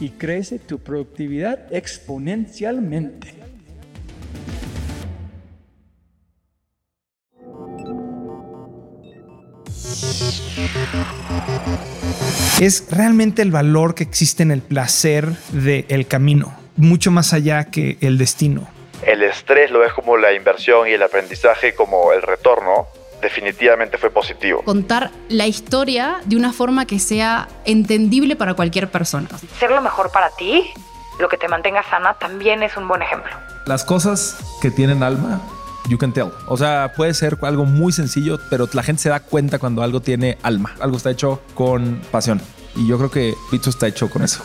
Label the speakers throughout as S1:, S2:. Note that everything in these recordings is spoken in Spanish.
S1: y crece tu productividad exponencialmente.
S2: Es realmente el valor que existe en el placer del camino, mucho más allá que el destino
S3: el estrés lo ves como la inversión y el aprendizaje como el retorno, definitivamente fue positivo.
S4: Contar la historia de una forma que sea entendible para cualquier persona.
S5: Ser lo mejor para ti, lo que te mantenga sana, también es un buen ejemplo.
S6: Las cosas que tienen alma, you can tell. O sea, puede ser algo muy sencillo, pero la gente se da cuenta cuando algo tiene alma. Algo está hecho con pasión. Y yo creo que Pizzo está hecho con eso.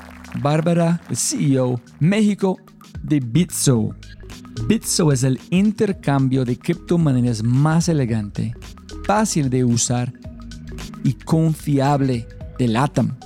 S1: Bárbara, CEO México de Bitso. Bitso es el intercambio de criptomonedas más elegante, fácil de usar y confiable de LATAM.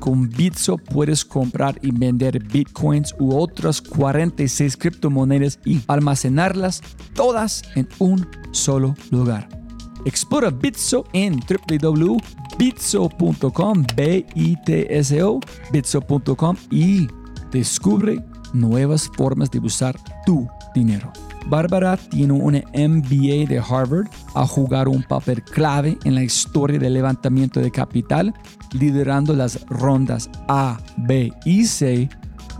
S1: Con Bitso puedes comprar y vender bitcoins u otras 46 criptomonedas y almacenarlas todas en un solo lugar. Explora Bitso en www.bitso.com, b i t s o bitso.com y descubre nuevas formas de usar tu dinero. Bárbara tiene un MBA de Harvard, ha jugado un papel clave en la historia del levantamiento de capital, liderando las rondas A, B y C,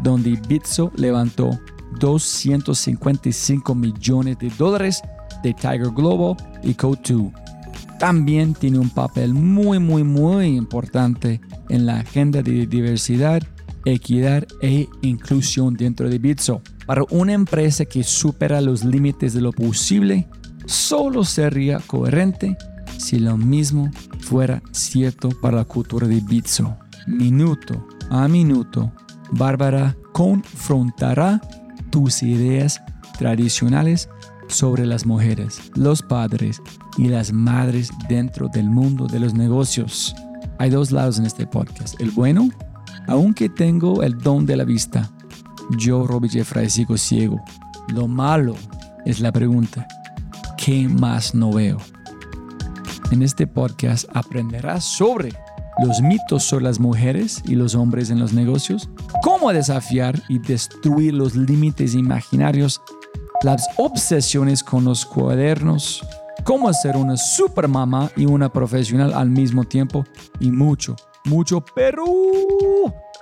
S1: donde Bitso levantó 255 millones de dólares de Tiger Global y Co2. También tiene un papel muy, muy, muy importante en la agenda de diversidad, equidad e inclusión dentro de Bitso. Para una empresa que supera los límites de lo posible, solo sería coherente si lo mismo fuera cierto para la cultura de Bitso. Minuto a minuto, Bárbara confrontará tus ideas tradicionales sobre las mujeres, los padres y las madres dentro del mundo de los negocios. Hay dos lados en este podcast. El bueno, aunque tengo el don de la vista, yo, Robbie Jeffrey, sigo ciego. Lo malo es la pregunta, ¿qué más no veo? En este podcast aprenderás sobre los mitos sobre las mujeres y los hombres en los negocios, cómo desafiar y destruir los límites imaginarios, las obsesiones con los cuadernos, cómo ser una supermama y una profesional al mismo tiempo y mucho, mucho, pero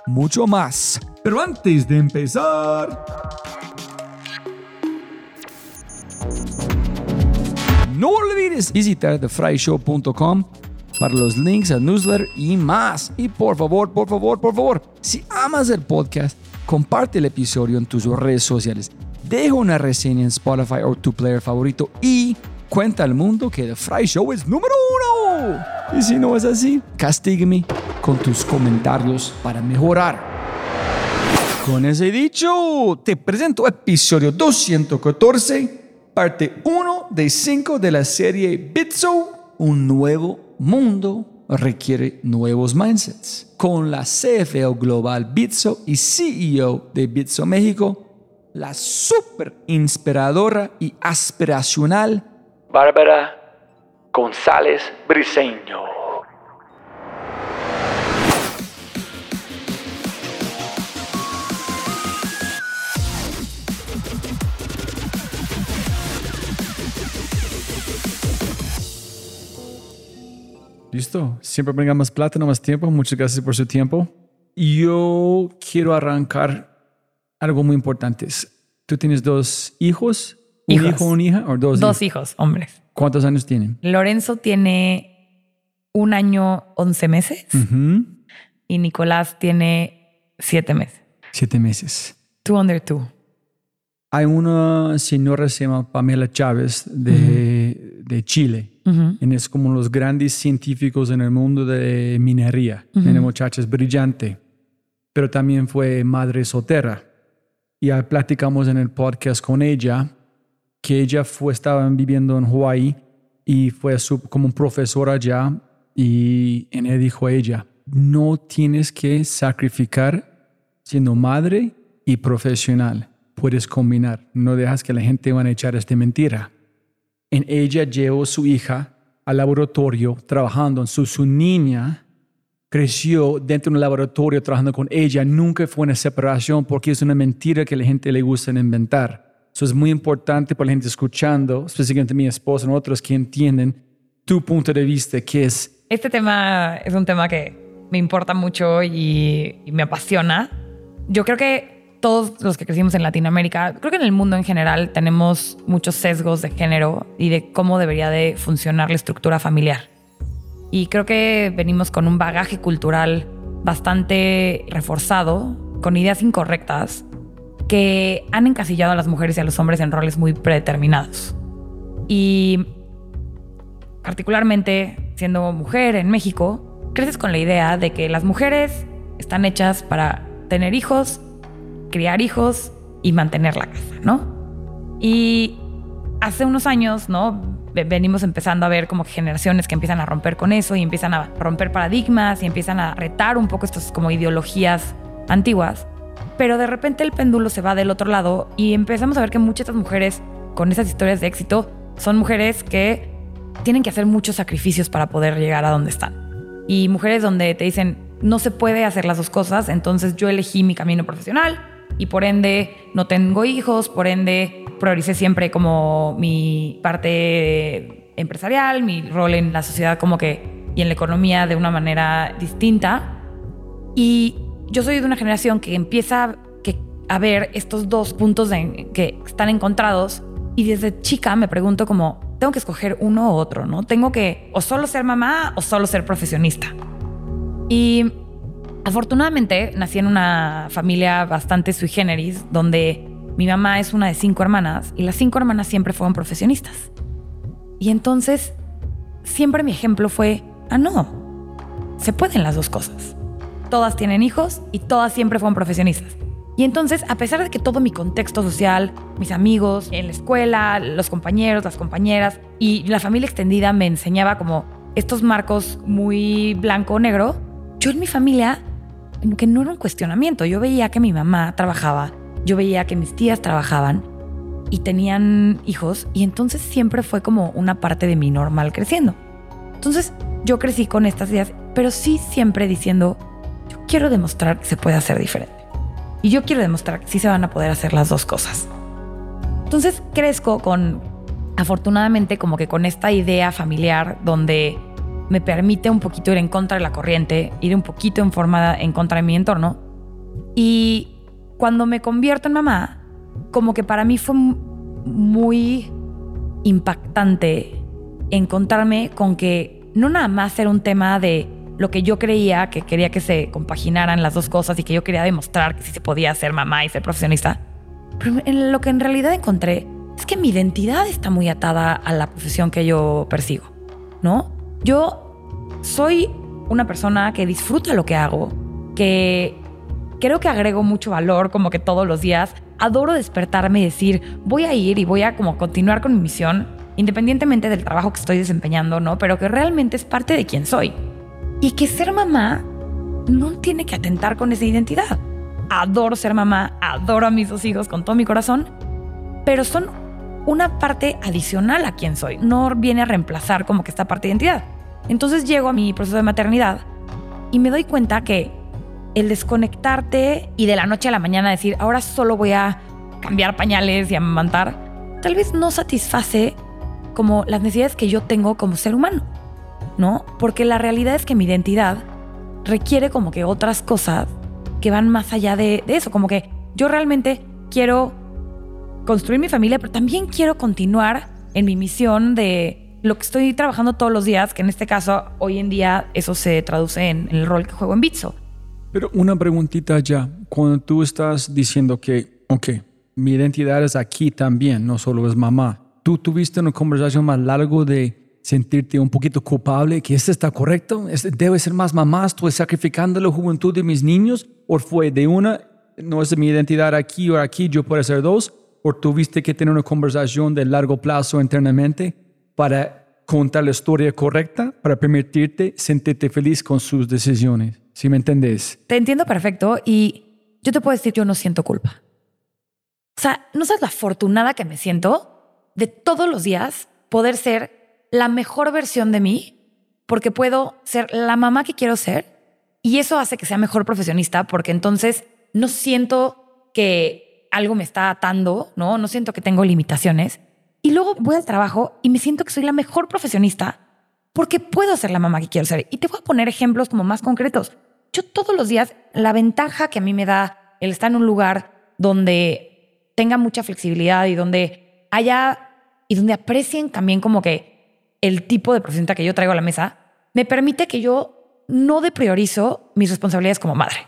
S1: mucho más. Pero antes de empezar... No olvides visitar thefryshow.com para los links al newsletter y más. Y por favor, por favor, por favor, si amas el podcast, comparte el episodio en tus redes sociales. Deja una reseña en Spotify o tu player favorito y cuenta al mundo que The Fry Show es número uno. Y si no es así, castígame con tus comentarios para mejorar. Con ese dicho, te presento episodio 214 parte 1 de 5 de la serie Bitso, un nuevo mundo requiere nuevos mindsets. Con la CFO Global Bitso y CEO de Bitso México, la super inspiradora y aspiracional Bárbara González Briseño. Listo. Siempre venga más plata, no más tiempo. Muchas gracias por su tiempo. Yo quiero arrancar algo muy importante. ¿Tú tienes dos hijos? ¿Un
S5: Hijos.
S1: hijo, una hija? ¿O dos,
S5: Dos hijos, hombres.
S1: ¿Cuántos años tienen?
S5: Lorenzo tiene un año, once meses
S1: Ujú.
S5: y Nicolás tiene siete meses.
S1: Siete meses.
S5: Two under two.
S1: Hay una señora se llama Pamela Chávez de, de Chile.
S5: Ujú.
S1: Y es como los grandes científicos en el mundo de minería. Una muchacha es brillante, pero también fue madre soltera. Ya platicamos en el podcast con ella que ella fue, estaba viviendo en Hawaii y fue como un profesor allá y en él dijo a ella, no tienes que sacrificar siendo madre y profesional. Puedes combinar, no dejas que la gente van a echar esta mentira. En ella llevó su hija al laboratorio trabajando. Su, su niña creció dentro de un laboratorio trabajando con ella. Nunca fue una separación porque es una mentira que la gente le gusta inventar. Eso es muy importante para la gente escuchando, específicamente mi esposa y otros que entienden tu punto de vista, que es
S5: Este tema es un tema que me importa mucho y, y me apasiona. Yo creo que todos los que crecimos en Latinoamérica, creo que en el mundo en general tenemos muchos sesgos de género y de cómo debería de funcionar la estructura familiar. Y creo que venimos con un bagaje cultural bastante reforzado, con ideas incorrectas, que han encasillado a las mujeres y a los hombres en roles muy predeterminados. Y particularmente siendo mujer en México, creces con la idea de que las mujeres están hechas para tener hijos, criar hijos y mantener la casa, ¿no? Y hace unos años, ¿no? Ve- Venimos empezando a ver como generaciones que empiezan a romper con eso y empiezan a romper paradigmas y empiezan a retar un poco estas como ideologías antiguas. Pero de repente el péndulo se va del otro lado y empezamos a ver que muchas de estas mujeres con esas historias de éxito son mujeres que tienen que hacer muchos sacrificios para poder llegar a donde están. Y mujeres donde te dicen, no se puede hacer las dos cosas, entonces yo elegí mi camino profesional y por ende no tengo hijos, por ende prioricé siempre como mi parte empresarial, mi rol en la sociedad como que y en la economía de una manera distinta. Y yo soy de una generación que empieza que, a ver estos dos puntos de- que están encontrados y desde chica me pregunto como, tengo que escoger uno u otro, ¿no? Tengo que o solo ser mamá o solo ser profesionista. Y afortunadamente nací en una familia bastante sui generis, donde mi mamá es una de cinco hermanas y las cinco hermanas siempre fueron profesionistas. Y entonces siempre mi ejemplo fue, ah, no, se pueden las dos cosas. Todas tienen hijos y todas siempre fueron profesionistas. Y entonces, a pesar de que todo mi contexto social, mis amigos, en la escuela, los compañeros, las compañeras y la familia extendida me enseñaba como estos marcos muy blanco o negro, yo en mi familia que no era un cuestionamiento. Yo veía que mi mamá trabajaba, yo veía que mis tías trabajaban y tenían hijos y entonces siempre fue como una parte de mi normal creciendo. Entonces yo crecí con estas ideas pero sí siempre diciendo, yo quiero demostrar que se puede hacer diferente. Y yo quiero demostrar que sí se van a poder hacer las dos cosas. Entonces crezco con, afortunadamente, como que con esta idea familiar donde me permite un poquito ir en contra de la corriente, ir un poquito en forma en contra de mi entorno. Y cuando me convierto en mamá, como que para mí fue muy impactante encontrarme con que no nada más era un tema de lo que yo creía, que quería que se compaginaran las dos cosas y que yo quería demostrar que sí se podía ser mamá y ser profesionista, pero en lo que en realidad encontré es que mi identidad está muy atada a la profesión que yo persigo, ¿no? Yo soy una persona que disfruta lo que hago, que creo que agrego mucho valor como que todos los días. Adoro despertarme y decir, voy a ir y voy a como continuar con mi misión, independientemente del trabajo que estoy desempeñando, ¿no? Pero que realmente es parte de quien soy. Y que ser mamá no tiene que atentar con esa identidad. Adoro ser mamá, adoro a mis dos hijos con todo mi corazón, pero son una parte adicional a quien soy. No viene a reemplazar como que esta parte de identidad. Entonces llego a mi proceso de maternidad y me doy cuenta que el desconectarte y de la noche a la mañana decir, ahora solo voy a cambiar pañales y amamantar, tal vez no satisface como las necesidades que yo tengo como ser humano, ¿no? Porque la realidad es que mi identidad requiere como que otras cosas que van más allá de, de eso, como que yo realmente quiero construir mi familia, pero también quiero continuar en mi misión de lo que estoy trabajando todos los días, que en este caso hoy en día eso se traduce en, el rol que juego en Bitso.
S1: Pero una preguntita ya, cuando tú estás diciendo que, ok, mi identidad es aquí también, no solo es mamá, ¿tú tuviste una conversación más largo de sentirte un poquito culpable, que esto está correcto, este debe ser más mamá, estoy sacrificando la juventud de mis niños, o fue de una, no es mi identidad aquí o aquí, yo puedo ser dos, o tuviste que tener una conversación de largo plazo internamente para contar la historia correcta, para permitirte sentirte feliz con sus decisiones. ¿Sí me entendés?
S5: Te entiendo perfecto y yo te puedo decir, yo no siento culpa. O sea, no sabes la afortunada que me siento de todos los días poder ser la mejor versión de mí, porque puedo ser la mamá que quiero ser y eso hace que sea mejor profesionista, porque entonces no siento que algo me está atando, ¿no? No siento que tengo limitaciones y luego voy al trabajo y me siento que soy la mejor profesionista porque puedo ser la mamá que quiero ser. Y te voy a poner ejemplos como más concretos. Yo todos los días, la ventaja que a mí me da el estar en un lugar donde tenga mucha flexibilidad y donde haya y donde aprecien también como que el tipo de profesionista que yo traigo a la mesa, me permite que yo no depriorizo mis responsabilidades como madre.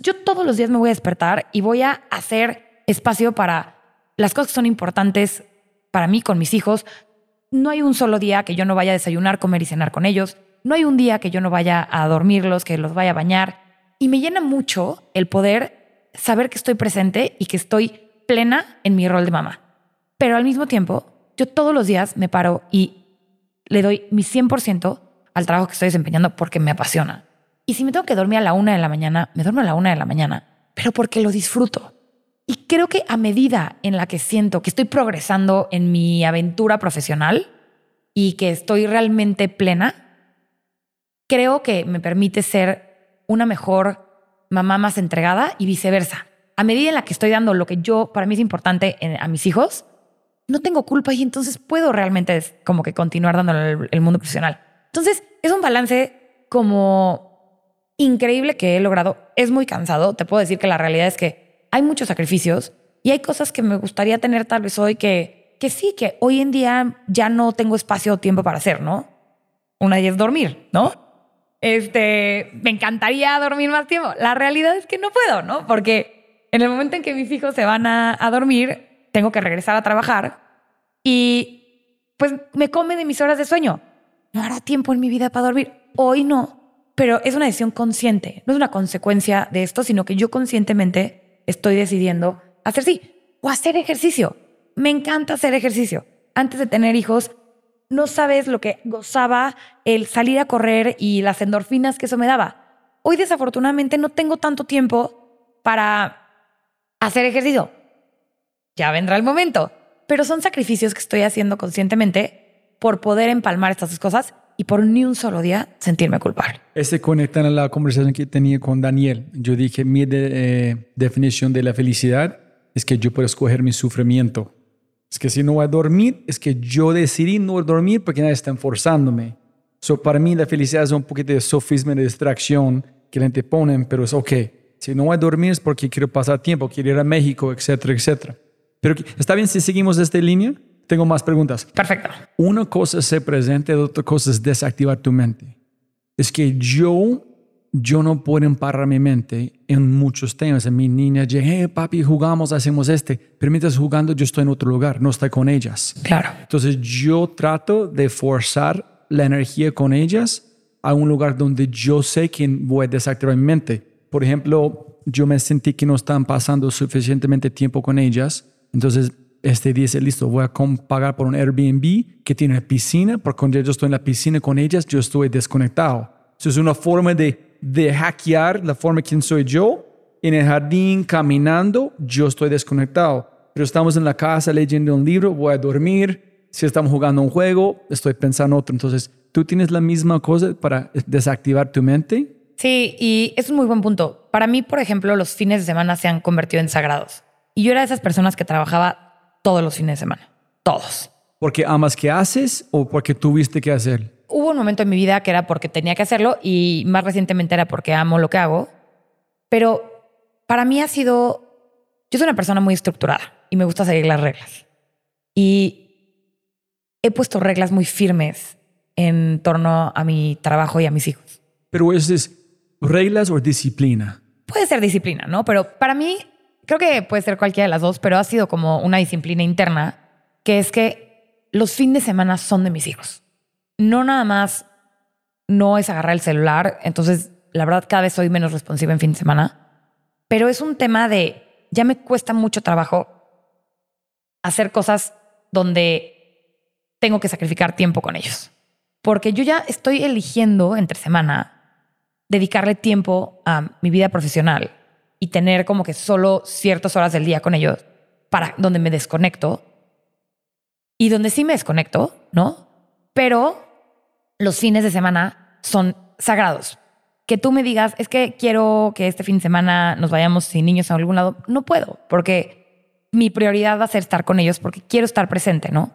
S5: Yo todos los días me voy a despertar y voy a hacer espacio para las cosas que son importantes para mí con mis hijos, no hay un solo día que yo no vaya a desayunar, comer y cenar con ellos. No hay un día que yo no vaya a dormirlos, que los vaya a bañar. Y me llena mucho el poder saber que estoy presente y que estoy plena en mi rol de mamá. Pero al mismo tiempo, yo todos los días me paro y le doy mi 100% al trabajo que estoy desempeñando porque me apasiona. Y si me tengo que dormir a la una de la mañana, me duermo a la una de la mañana, pero porque lo disfruto. Y creo que a medida en la que siento que estoy progresando en mi aventura profesional y que estoy realmente plena, creo que me permite ser una mejor mamá más entregada y viceversa. A medida en la que estoy dando lo que yo, para mí es importante a mis hijos, no tengo culpa y entonces puedo realmente como que continuar el, el mundo profesional. Entonces, es un balance como increíble que he logrado. Es muy cansado. Te puedo decir que la realidad es que hay muchos sacrificios y hay cosas que me gustaría tener tal vez hoy que, que sí, que hoy en día ya no tengo espacio o tiempo para hacer, ¿no? Una y es dormir, ¿no? Este, me encantaría dormir más tiempo. La realidad es que no puedo, ¿no? Porque en el momento en que mis hijos se van a, a dormir, tengo que regresar a trabajar y pues me come de mis horas de sueño. No hará tiempo en mi vida para dormir. Hoy no, pero es una decisión consciente, no es una consecuencia de esto, sino que yo conscientemente estoy decidiendo hacer sí o hacer ejercicio. Me encanta hacer ejercicio. Antes de tener hijos, no sabes lo que gozaba el salir a correr y las endorfinas que eso me daba. Hoy desafortunadamente no tengo tanto tiempo para hacer ejercicio. Ya vendrá el momento. Pero son sacrificios que estoy haciendo conscientemente por poder empalmar estas dos cosas y por ni un solo día sentirme culpable.
S1: Este conecta a la conversación que tenía con Daniel. Yo dije, mi de- eh, definición de la felicidad es que yo puedo escoger mi sufrimiento. Es que si no voy a dormir, es que yo decidí no dormir porque nadie está forzándome. So, para mí la felicidad es un poquito de sofisma de distracción que la gente pone, pero es ok. Si no voy a dormir es porque quiero pasar tiempo, quiero ir a México, etcétera, etcétera. Pero está bien si seguimos esta línea. Tengo más preguntas.
S5: Perfecto.
S1: Una cosa es ser presente, otra cosa es desactivar tu mente. Es que yo, yo no puedo parar mi mente en muchos temas. En mi niña llega, hey, papi, jugamos, hacemos este. Pero mientras jugando, yo estoy en otro lugar, no estoy con ellas.
S5: Claro.
S1: Entonces yo trato de forzar la energía con ellas a un lugar donde yo sé que voy a desactivar mi mente. Por ejemplo, yo me sentí que no estaban pasando suficientemente tiempo con ellas. Entonces este dice, listo, voy a pagar por un Airbnb que tiene piscina, porque cuando yo estoy en la piscina con ellas, yo estoy desconectado. Eso es una forma de, de hackear la forma de quién soy yo. En el jardín, caminando, yo estoy desconectado. Pero estamos en la casa leyendo un libro, voy a dormir. Si estamos jugando un juego, estoy pensando otro. Entonces, ¿tú tienes la misma cosa para desactivar tu mente?
S5: Sí, y es un muy buen punto. Para mí, por ejemplo, los fines de semana se han convertido en sagrados. Y yo era de esas personas que trabajaba todos los fines de semana. Todos.
S1: ¿Porque amas que haces o porque tuviste que hacer?
S5: Hubo un momento en mi vida que era porque tenía que hacerlo y más recientemente era porque amo lo que hago. Pero para mí ha sido... Yo soy una persona muy estructurada y me gusta seguir las reglas. Y he puesto reglas muy firmes en torno a mi trabajo y a mis hijos.
S1: Pero eso es reglas o disciplina.
S5: Puede ser disciplina, ¿no? Pero para mí, creo que puede ser cualquiera de las dos, pero ha sido como una disciplina interna, que es que los fines de semana son de mis hijos. No nada más no es agarrar el celular, entonces la verdad cada vez soy menos responsiva en fin de semana, pero es un tema de, ya me cuesta mucho trabajo hacer cosas donde tengo que sacrificar tiempo con ellos, porque yo ya estoy eligiendo entre semana dedicarle tiempo a mi vida profesional y tener como que solo ciertas horas del día con ellos para donde me desconecto y donde sí me desconecto, ¿no? Pero los fines de semana son sagrados. Que tú me digas, es que quiero que este fin de semana nos vayamos sin niños a algún lado, no puedo, porque mi prioridad va a ser estar con ellos porque quiero estar presente, ¿no?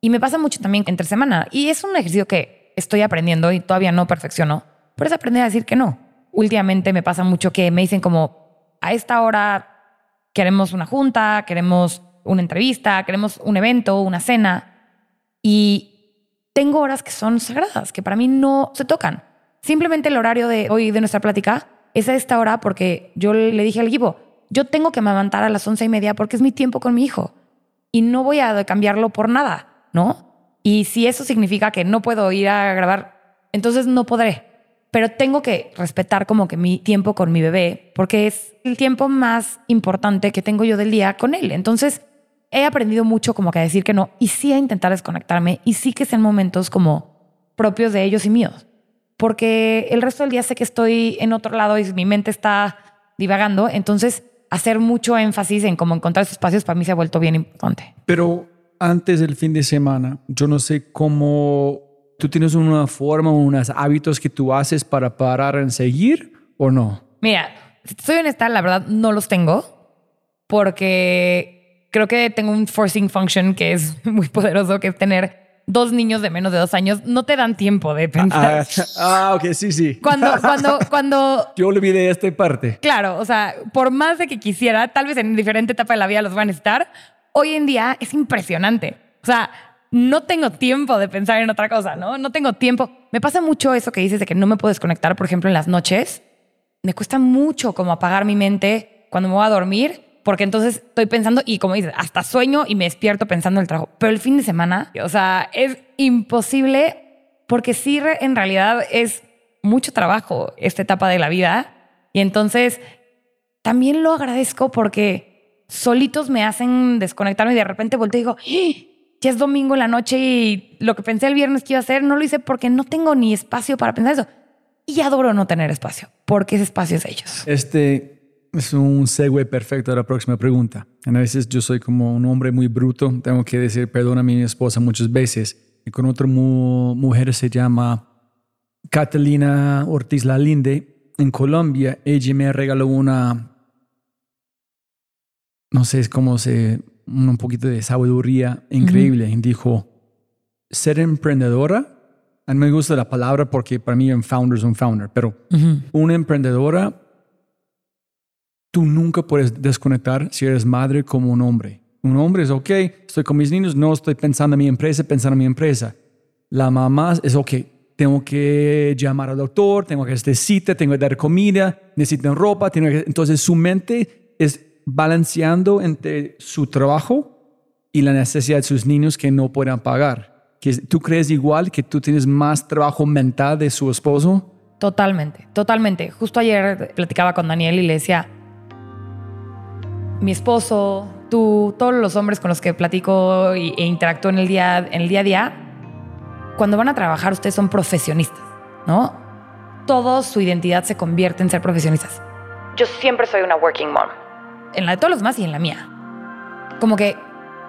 S5: Y me pasa mucho también entre semana. Y es un ejercicio que estoy aprendiendo y todavía no perfecciono, pero es aprender a decir que no. Últimamente me pasa mucho que me dicen como, a esta hora queremos una junta, queremos una entrevista, queremos un evento, una cena. Y tengo horas que son sagradas, que para mí no se tocan. Simplemente el horario de hoy de nuestra plática es a esta hora porque yo le dije al equipo, yo tengo que amamantar a las once y media porque es mi tiempo con mi hijo y no voy a cambiarlo por nada, ¿no? Y si eso significa que no puedo ir a grabar, entonces no podré. Pero tengo que respetar como que mi tiempo con mi bebé, porque es el tiempo más importante que tengo yo del día con él. Entonces he aprendido mucho como que a decir que no y sí a intentar desconectarme y sí que sean momentos como propios de ellos y míos. Porque el resto del día sé que estoy en otro lado y mi mente está divagando. Entonces hacer mucho énfasis en cómo encontrar esos espacios para mí se ha vuelto bien importante.
S1: Pero antes del fin de semana, yo no sé cómo tú tienes una forma, unos hábitos que tú haces para parar en seguir o no.
S5: Mira, si soy honesta, la verdad no los tengo porque creo que tengo un forcing function que es muy poderoso, que es tener dos niños de menos de dos años. No te dan tiempo de pensar.
S1: Ah, ah, ok, sí, sí.
S5: Cuando, cuando, cuando
S1: Yo olvidé esta parte.
S5: Claro, o sea, por más de que quisiera, tal vez en diferente etapa de la vida los van a estar, hoy en día es impresionante. O sea, no tengo tiempo de pensar en otra cosa, ¿no? No tengo tiempo. Me pasa mucho eso que dices de que no me puedo desconectar, por ejemplo, en las noches. Me cuesta mucho como apagar mi mente cuando me voy a dormir, porque entonces estoy pensando y como dices, hasta sueño y me despierto pensando en el trabajo. Pero el fin de semana, o sea, es imposible porque sí, en realidad es mucho trabajo esta etapa de la vida. Y entonces también lo agradezco porque solitos me hacen desconectarme y de repente volteo y digo, "¡Ah! Ya es domingo en la noche y lo que pensé el viernes que iba a hacer no lo hice porque no tengo ni espacio para pensar eso. Y adoro no tener espacio porque ese espacio es ellos.
S1: Este es un segue perfecto a la próxima pregunta. A veces yo soy como un hombre muy bruto, tengo que decir perdón a mi esposa muchas veces. Y con otra mu- mujer se llama Catalina Ortiz Lalinde en Colombia, ella me regaló una, no sé cómo se, un poquito de sabiduría increíble. Y dijo, ser emprendedora, a mí me gusta la palabra porque para mí un founder es un founder, pero una emprendedora, tú nunca puedes desconectar si eres madre como un hombre. Un hombre es, ok, estoy con mis niños, no estoy pensando en mi empresa, pensando en mi empresa. La mamá es, ok, tengo que llamar al doctor, tengo que hacer cita, tengo que dar comida, necesitan ropa, tengo que... entonces su mente es balanceando entre su trabajo y la necesidad de sus niños que no puedan pagar. ¿Que ¿Tú crees igual que tú tienes más trabajo mental de su esposo?
S5: Totalmente, totalmente. Justo ayer platicaba con Daniel y le decía, mi esposo, tú, todos los hombres con los que platico e interactúo en el día, en el día a día, cuando van a trabajar ustedes son profesionistas, ¿no? Todo su identidad se convierte en ser profesionistas. Yo siempre soy una working mom. En la de todos los demás y en la mía. Como que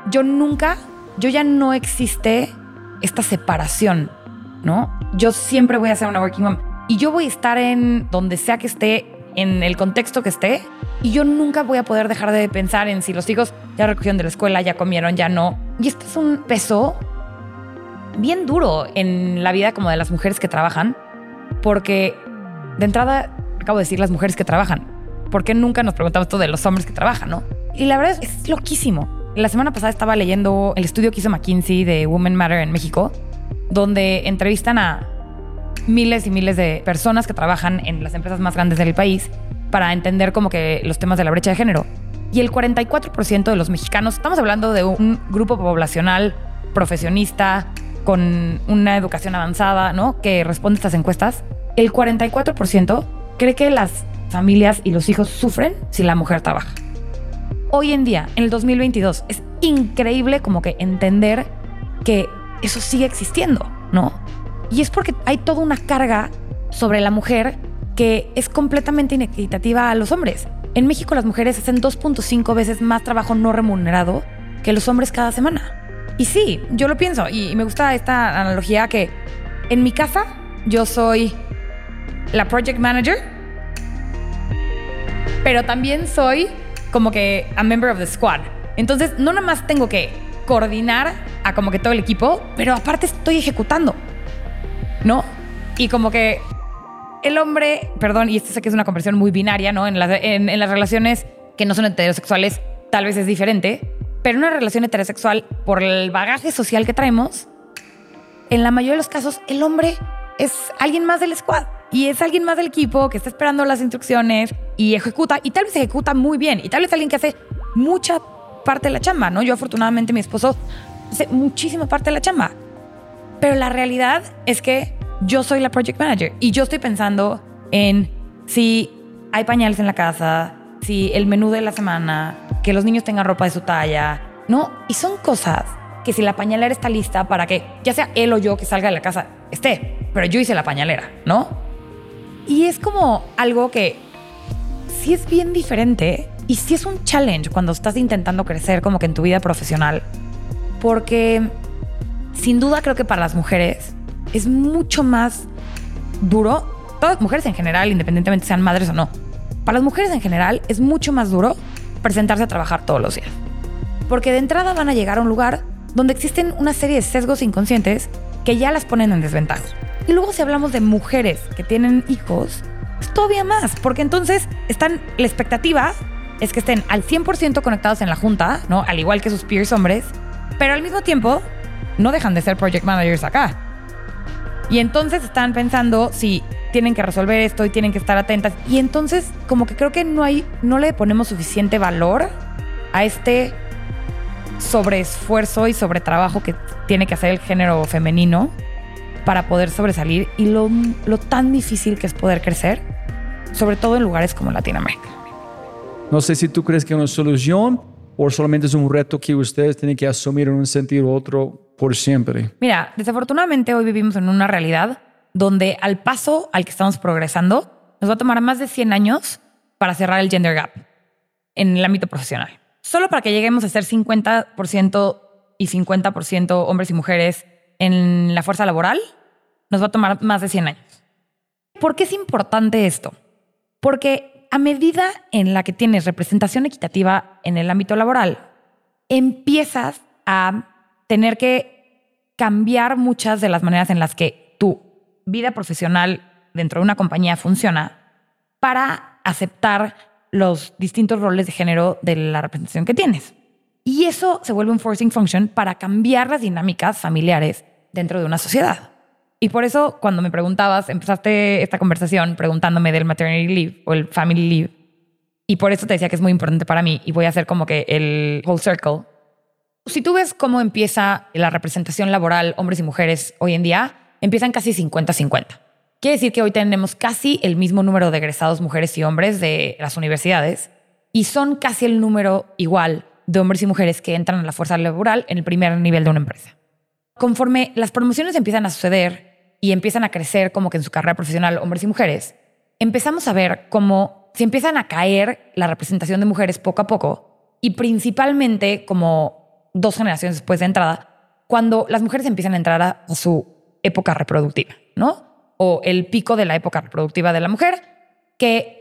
S5: yo nunca, yo ya no existe esta separación, ¿no? Yo siempre voy a ser una working mom. Y yo voy a estar en donde sea que esté, en el contexto que esté, y yo nunca voy a poder dejar de pensar en si los hijos ya recogieron de la escuela, ya comieron, ya no. Y esto es un peso bien duro en la vida como de las mujeres que trabajan, porque de entrada, acabo de decir las mujeres que trabajan, ¿por qué nunca nos preguntamos esto de los hombres que trabajan, no? Y la verdad es, es loquísimo. La semana pasada estaba leyendo el estudio que hizo McKinsey de Women Matter en México, donde entrevistan a miles y miles de personas que trabajan en las empresas más grandes del país para entender como que los temas de la brecha de género. Y el 44% de los mexicanos, estamos hablando de un grupo poblacional profesionista, con una educación avanzada, ¿no? Que responde a estas encuestas, el 44% cree que las familias y los hijos sufren si la mujer trabaja. Hoy en día, en el 2022, es increíble como que entender que eso sigue existiendo, ¿no? Y es porque hay toda una carga sobre la mujer que es completamente inequitativa a los hombres. En México las mujeres hacen 2.5 veces más trabajo no remunerado que los hombres cada semana. Y sí, yo lo pienso y me gusta esta analogía que en mi casa yo soy la project manager, pero también soy como que a member of the squad. Entonces, no nada más tengo que coordinar a como que todo el equipo, pero aparte estoy ejecutando. ¿No? Y como que el hombre, perdón, y esto sé que es una conversión muy binaria, ¿no? En, en, las relaciones que no son heterosexuales, tal vez es diferente, pero en una relación heterosexual, por el bagaje social que traemos, en la mayoría de los casos, el hombre es alguien más del squad y es alguien más del equipo que está esperando las instrucciones y ejecuta, y tal vez ejecuta muy bien, y tal vez alguien que hace mucha parte de la chamba, ¿no? Yo afortunadamente mi esposo hace muchísima parte de la chamba. Pero la realidad es que yo soy la project manager y yo estoy pensando en si hay pañales en la casa, si el menú de la semana, que los niños tengan ropa de su talla, ¿no? Y son cosas que si la pañalera está lista para que ya sea él o yo que salga de la casa esté, pero yo hice la pañalera, ¿no? Y es como algo que sí es bien diferente y sí es un challenge cuando estás intentando crecer como que en tu vida profesional, porque sin duda creo que para las mujeres es mucho más duro, todas las mujeres en general, independientemente sean madres o no, para las mujeres en general es mucho más duro presentarse a trabajar todos los días. Porque de entrada van a llegar a un lugar donde existen una serie de sesgos inconscientes que ya las ponen en desventaja. Y luego si hablamos de mujeres que tienen hijos, es todavía más, porque entonces están, la expectativa es que estén al 100% conectados en la junta, ¿no? Al igual que sus peers hombres, pero al mismo tiempo no dejan de ser project managers acá. Y entonces están pensando si tienen que resolver esto y tienen que estar atentas. Y entonces como que creo que no hay, no le ponemos suficiente valor a este sobreesfuerzo y sobre trabajo que tiene que hacer el género femenino para poder sobresalir y lo, lo tan difícil que es poder crecer, sobre todo en lugares como Latinoamérica.
S1: No sé si tú crees que es una solución o solamente es un reto que ustedes tienen que asumir en un sentido u otro por siempre.
S5: Mira, desafortunadamente hoy vivimos en una realidad donde al paso al que estamos progresando nos va a tomar más de 100 años para cerrar el gender gap en el ámbito profesional. Solo para que lleguemos a ser 50% y 50% hombres y mujeres en la fuerza laboral, nos va a tomar más de 100 años. ¿por qué es importante esto? Porque a medida en la que tienes representación equitativa en el ámbito laboral, empiezas a tener que cambiar muchas de las maneras en las que tu vida profesional dentro de una compañía funciona para aceptar los distintos roles de género de la representación que tienes. Y eso se vuelve un forcing function para cambiar las dinámicas familiares dentro de una sociedad. Y por eso cuando me preguntabas, empezaste esta conversación preguntándome del maternity leave o el family leave. Y por eso te decía que es muy importante para mí y voy a hacer como que el whole circle. Si tú ves cómo empieza la representación laboral hombres y mujeres hoy en día, empiezan casi 50-50. Quiere decir que hoy tenemos casi el mismo número de egresados mujeres y hombres de las universidades y son casi el número igual de hombres y mujeres que entran a la fuerza laboral en el primer nivel de una empresa. Conforme las promociones empiezan a suceder y empiezan a crecer como que en su carrera profesional hombres y mujeres, empezamos a ver cómo se empiezan a caer la representación de mujeres poco a poco y principalmente como dos generaciones después de entrada, cuando las mujeres empiezan a entrar a, su época reproductiva, ¿no? o el pico de la época reproductiva de la mujer, que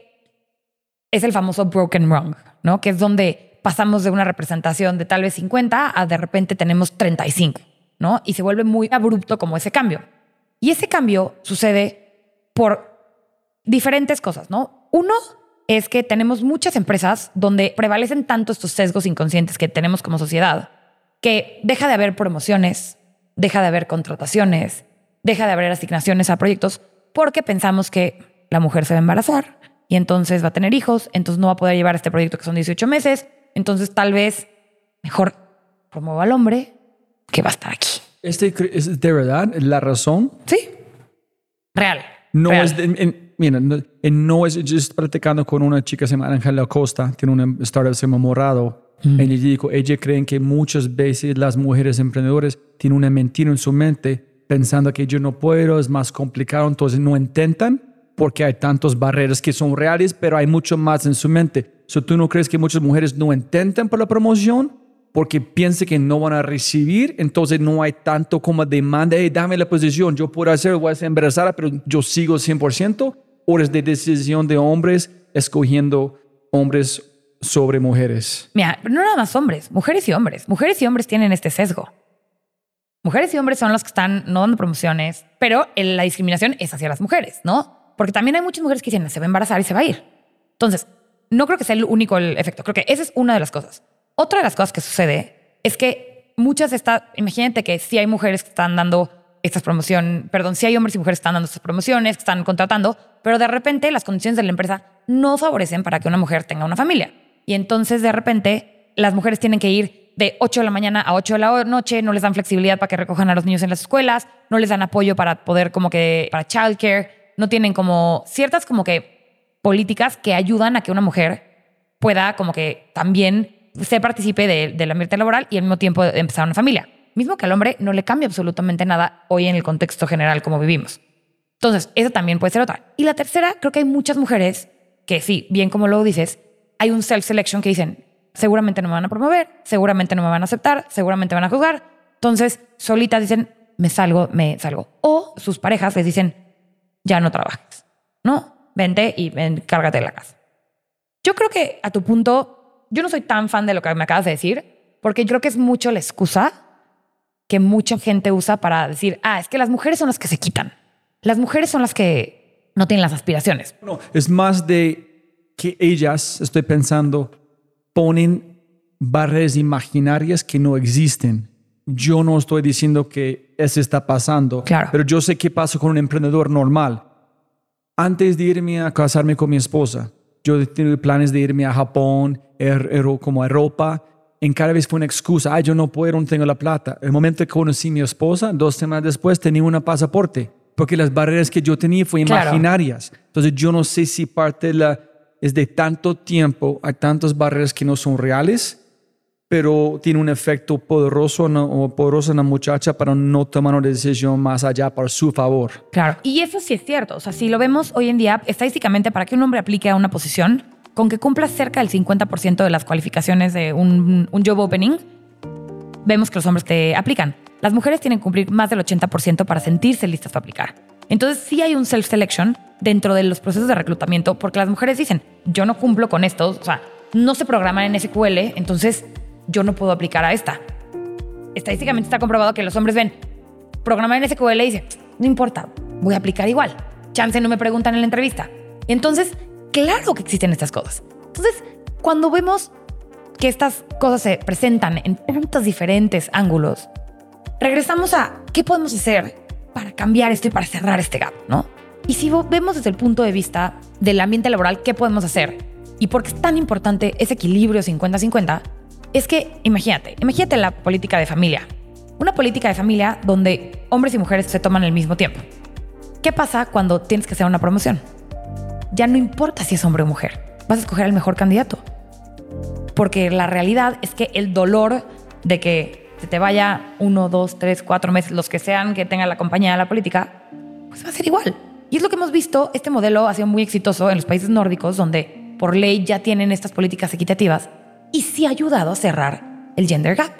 S5: es el famoso broken wrong, ¿no? Que es donde pasamos de una representación de tal vez 50 a de repente tenemos 35, Y se vuelve muy abrupto como ese cambio. Y ese cambio sucede por diferentes cosas, ¿no? Uno es que tenemos muchas empresas donde prevalecen tanto estos sesgos inconscientes que tenemos como sociedad, que deja de haber promociones, deja de haber contrataciones, deja de haber asignaciones a proyectos porque pensamos que la mujer se va a embarazar y entonces va a tener hijos, entonces no va a poder llevar este proyecto que son 18 meses, entonces tal vez mejor promueva al hombre que va a estar aquí.
S1: Este es de verdad la razón.
S5: Sí. Real.
S1: No
S5: Real.
S1: es, de- en- mira, no, en- no es, yo estoy practicando con una chica que se llama Ángela Costa, tiene una startup que se llama Morado.
S5: Mm.
S1: Ella dijo, ella creen que muchas veces las mujeres emprendedoras tienen una mentira en su mente pensando que yo no puedo, es más complicado, entonces no intentan porque hay tantas barreras que son reales, pero hay mucho más en su mente. So, ¿Tú no crees que muchas mujeres no intentan por la promoción? Porque piensan que no van a recibir, entonces no hay tanto como demanda, hey, dame la posición, yo puedo hacer, voy a ser embarazada, pero yo sigo 100%, o es de decisión de hombres escogiendo hombres sobre mujeres.
S5: Mira, no nada más hombres, mujeres y hombres. Mujeres y hombres tienen este sesgo. Mujeres y hombres son los que están no dando promociones, pero la discriminación es hacia las mujeres, ¿no? Porque también hay muchas mujeres que dicen, se va a embarazar y se va a ir. Entonces, no creo que sea el único el efecto. Creo que esa es una de las cosas. Otra de las cosas que sucede es que muchas de estas, imagínate que sí hay mujeres que están dando estas promociones, perdón, sí hay hombres y mujeres que están dando estas promociones, que están contratando, pero de repente las condiciones de la empresa no favorecen para que una mujer tenga una familia. Y entonces de repente las mujeres tienen que ir de 8 de la mañana a 8 de la noche, no les dan flexibilidad para que recojan a los niños en las escuelas, no les dan apoyo para poder como que, para childcare, no tienen como ciertas como que políticas que ayudan a que una mujer pueda como que también se participe de- del ambiente laboral y al mismo tiempo empezar una familia. Mismo que al hombre no le cambia absolutamente nada hoy en el contexto general como vivimos. Entonces, esa también puede ser otra. Y la tercera, creo que hay muchas mujeres que sí, bien como lo dices, hay un self-selection que dicen, seguramente no me van a promover, seguramente no me van a aceptar, seguramente van a juzgar. Entonces, solitas dicen, me salgo, me salgo. O sus parejas les dicen, ya no trabajes, ¿no? Vente y ven, cárgate de la casa. Yo creo que a tu punto, yo no soy tan fan de lo que me acabas de decir, porque yo creo que es mucho la excusa que mucha gente usa para decir, ah, es que las mujeres son las que se quitan. Las mujeres son las que no tienen las aspiraciones.
S1: No, es más de que ellas, estoy pensando, ponen barreras imaginarias que no existen. Yo no estoy diciendo que eso está pasando,
S5: Claro.
S1: pero yo sé qué pasa con un emprendedor normal. Antes de irme a casarme con mi esposa, yo tenía planes de irme a Japón, er- er- como a Europa. En cada vez fue una excusa. Ay, yo no puedo, no tengo la plata. El momento que conocí a mi esposa, dos semanas después tenía un pasaporte. Porque las barreras que yo tenía fueron
S5: Claro.
S1: imaginarias. Entonces yo no sé si parte de la, es de tanto tiempo, hay tantas barreras que no son reales, pero tiene un efecto poderoso o poderoso en la muchacha para no tomar una decisión más allá por su favor.
S5: Claro. Y eso sí es cierto. O sea, si lo vemos hoy en día, estadísticamente, para que un hombre aplique a una posición, con que cumpla cerca del 50% de las cualificaciones de un, un job opening, vemos que los hombres te aplican. Las mujeres tienen que cumplir más del 80% para sentirse listas para aplicar. Entonces sí hay un self-selection dentro de los procesos de reclutamiento porque las mujeres dicen, yo no cumplo con esto, o sea, no se programan en SQL, entonces yo no puedo aplicar a esta. Estadísticamente está comprobado que los hombres ven programar en SQL y dicen, no importa, voy a aplicar igual. Chance no me preguntan en la entrevista. Entonces, claro que existen estas cosas. Entonces, cuando vemos que estas cosas se presentan en tantos diferentes ángulos, regresamos a qué podemos hacer para cambiar esto y para cerrar este gap, ¿no? Y si vemos desde el punto de vista del ambiente laboral, ¿qué podemos hacer? Y por qué es tan importante ese equilibrio 50-50, es que imagínate, imagínate la política de familia. Una política de familia donde hombres y mujeres se toman el mismo tiempo. ¿Qué pasa cuando tienes que hacer una promoción? Ya no importa si es hombre o mujer, vas a escoger al mejor candidato. Porque la realidad es que el dolor de que se te vaya uno, dos, tres, cuatro meses, los que sean que tenga la compañía de la política, pues va a ser igual. Y es lo que hemos visto, este modelo ha sido muy exitoso en los países nórdicos, donde por ley ya tienen estas políticas equitativas y sí ha ayudado a cerrar el gender gap.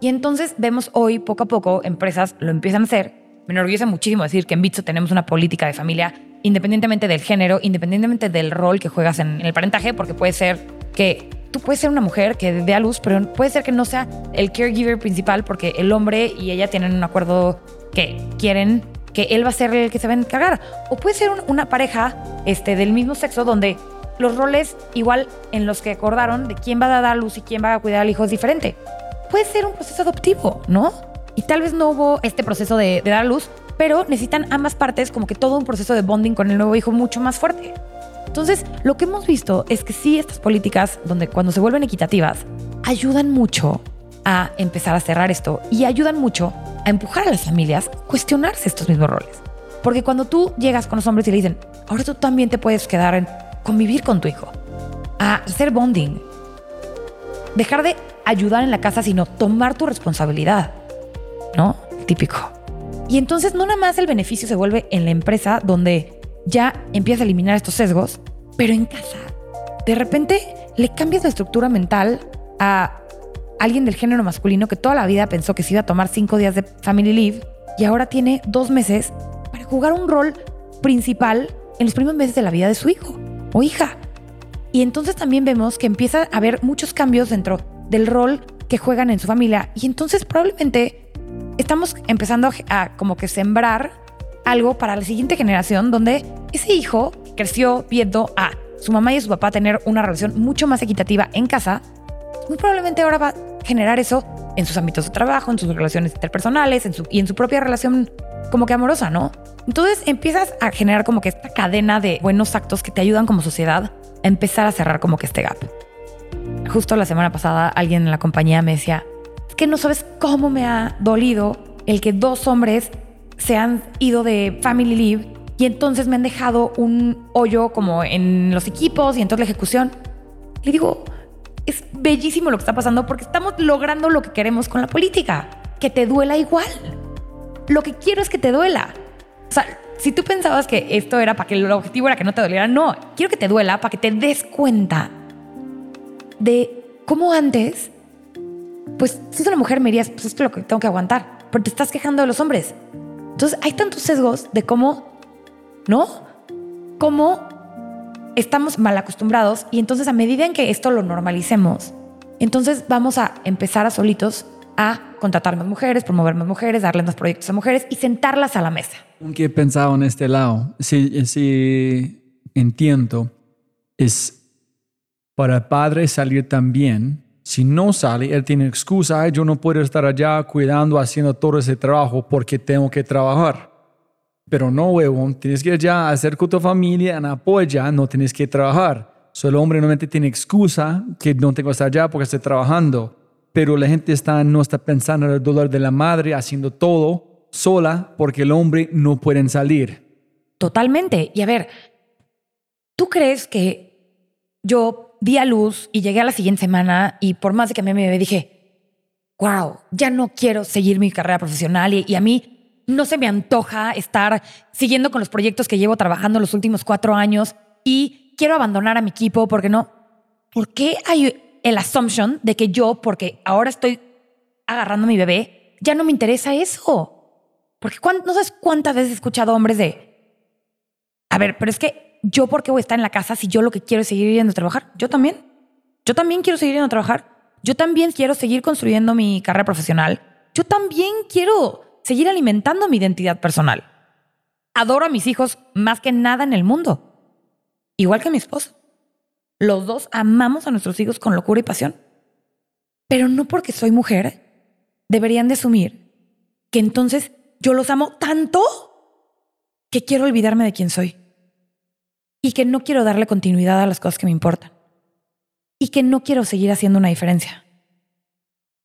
S5: Y entonces vemos hoy, poco a poco, empresas lo empiezan a hacer. Me enorgullece muchísimo decir que en Bitso tenemos una política de familia independientemente del género, independientemente del rol que juegas en el parentaje, porque puede ser que tú puedes ser una mujer que dé a luz, pero puede ser que no sea el caregiver principal porque el hombre y ella tienen un acuerdo que quieren que él va a ser el que se va a encargar. O puede ser una pareja este, del mismo sexo donde los roles igual en los que acordaron de quién va a dar luz y quién va a cuidar al hijo es diferente. Puede ser un proceso adoptivo, ¿no? Y tal vez no hubo este proceso de, dar luz, pero necesitan ambas partes como que todo un proceso de bonding con el nuevo hijo mucho más fuerte. Entonces, lo que hemos visto es que sí, estas políticas, donde cuando se vuelven equitativas, ayudan mucho a empezar a cerrar esto y ayudan mucho a empujar a las familias a cuestionarse estos mismos roles. Porque cuando tú llegas con los hombres y le dicen, ahora tú también te puedes quedar en convivir con tu hijo, a hacer bonding, dejar de ayudar en la casa, sino tomar tu responsabilidad, ¿no? Típico. Y entonces no nada más el beneficio se vuelve en la empresa donde ya empiezas a eliminar estos sesgos, pero en casa, de repente le cambias la estructura mental a alguien del género masculino que toda la vida pensó que se iba a tomar cinco días de family leave y ahora tiene dos meses para jugar un rol principal en los primeros meses de la vida de su hijo o hija. Y entonces también vemos que empieza a haber muchos cambios dentro del rol que juegan en su familia y entonces probablemente estamos empezando a, como que sembrar algo para la siguiente generación donde ese hijo creció viendo a su mamá y a su papá tener una relación mucho más equitativa en casa, muy probablemente ahora va generar eso en sus ámbitos de trabajo, en sus relaciones interpersonales en su, y en su propia relación como que amorosa, ¿no? Entonces empiezas a generar como que esta cadena de buenos actos que te ayudan como sociedad a empezar a cerrar como que este gap. Justo la semana pasada alguien en la compañía me decía, que no sabes cómo me ha dolido el que dos hombres se han ido de family leave y entonces me han dejado un hoyo como en los equipos y en toda la ejecución. Le digo, es bellísimo lo que está pasando porque estamos logrando lo que queremos con la política, que te duela igual. Lo que quiero es que te duela. O sea, si tú pensabas que esto era para que el objetivo era que no te doliera, no, quiero que te duela para que te des cuenta de cómo antes, pues si es una mujer me dirías, pues esto es lo que tengo que aguantar, pero te estás quejando de los hombres. Entonces hay tantos sesgos de cómo, ¿no? Cómo estamos mal acostumbrados y entonces a medida en que esto lo normalicemos, entonces vamos a empezar a solitos a contratar más mujeres, promover más mujeres, darle más proyectos a mujeres y sentarlas a la mesa.
S1: Que he pensado en este lado, si, si entiendo, es para el padre salir también. Si no sale, él tiene excusa, yo no puedo estar allá cuidando, haciendo todo ese trabajo porque tengo que trabajar. Pero no, huevón, tienes que allá, hacer con tu familia, en apoya, no tienes que trabajar. Solo el hombre normalmente tiene excusa que no tengo que estar allá porque estoy trabajando. Pero la gente está, no está pensando en el dolor de la madre, haciendo todo sola porque el hombre no puede salir.
S5: Totalmente. Y a ver, ¿tú crees que yo di a luz y llegué a la siguiente semana y por más de que a mí me dije, wow, ya no quiero seguir mi carrera profesional y, a mí no se me antoja estar siguiendo con los proyectos que llevo trabajando los últimos cuatro años y quiero abandonar a mi equipo porque no. ¿Por qué hay el assumption de que yo, porque ahora estoy agarrando a mi bebé, ya no me interesa eso? Porque no sabes cuántas veces he escuchado hombres de, a ver, pero es que yo por qué voy a estar en la casa si yo lo que quiero es seguir yendo a trabajar. Yo también. Yo también quiero seguir yendo a trabajar. Yo también quiero seguir construyendo mi carrera profesional. Yo también quiero seguir alimentando mi identidad personal. Adoro a mis hijos más que nada en el mundo. Igual que mi esposo. Los dos amamos a nuestros hijos con locura y pasión. Pero no porque soy mujer, deberían de asumir que entonces yo los amo tanto que quiero olvidarme de quién soy. Y que no quiero darle continuidad a las cosas que me importan. Y que no quiero seguir haciendo una diferencia.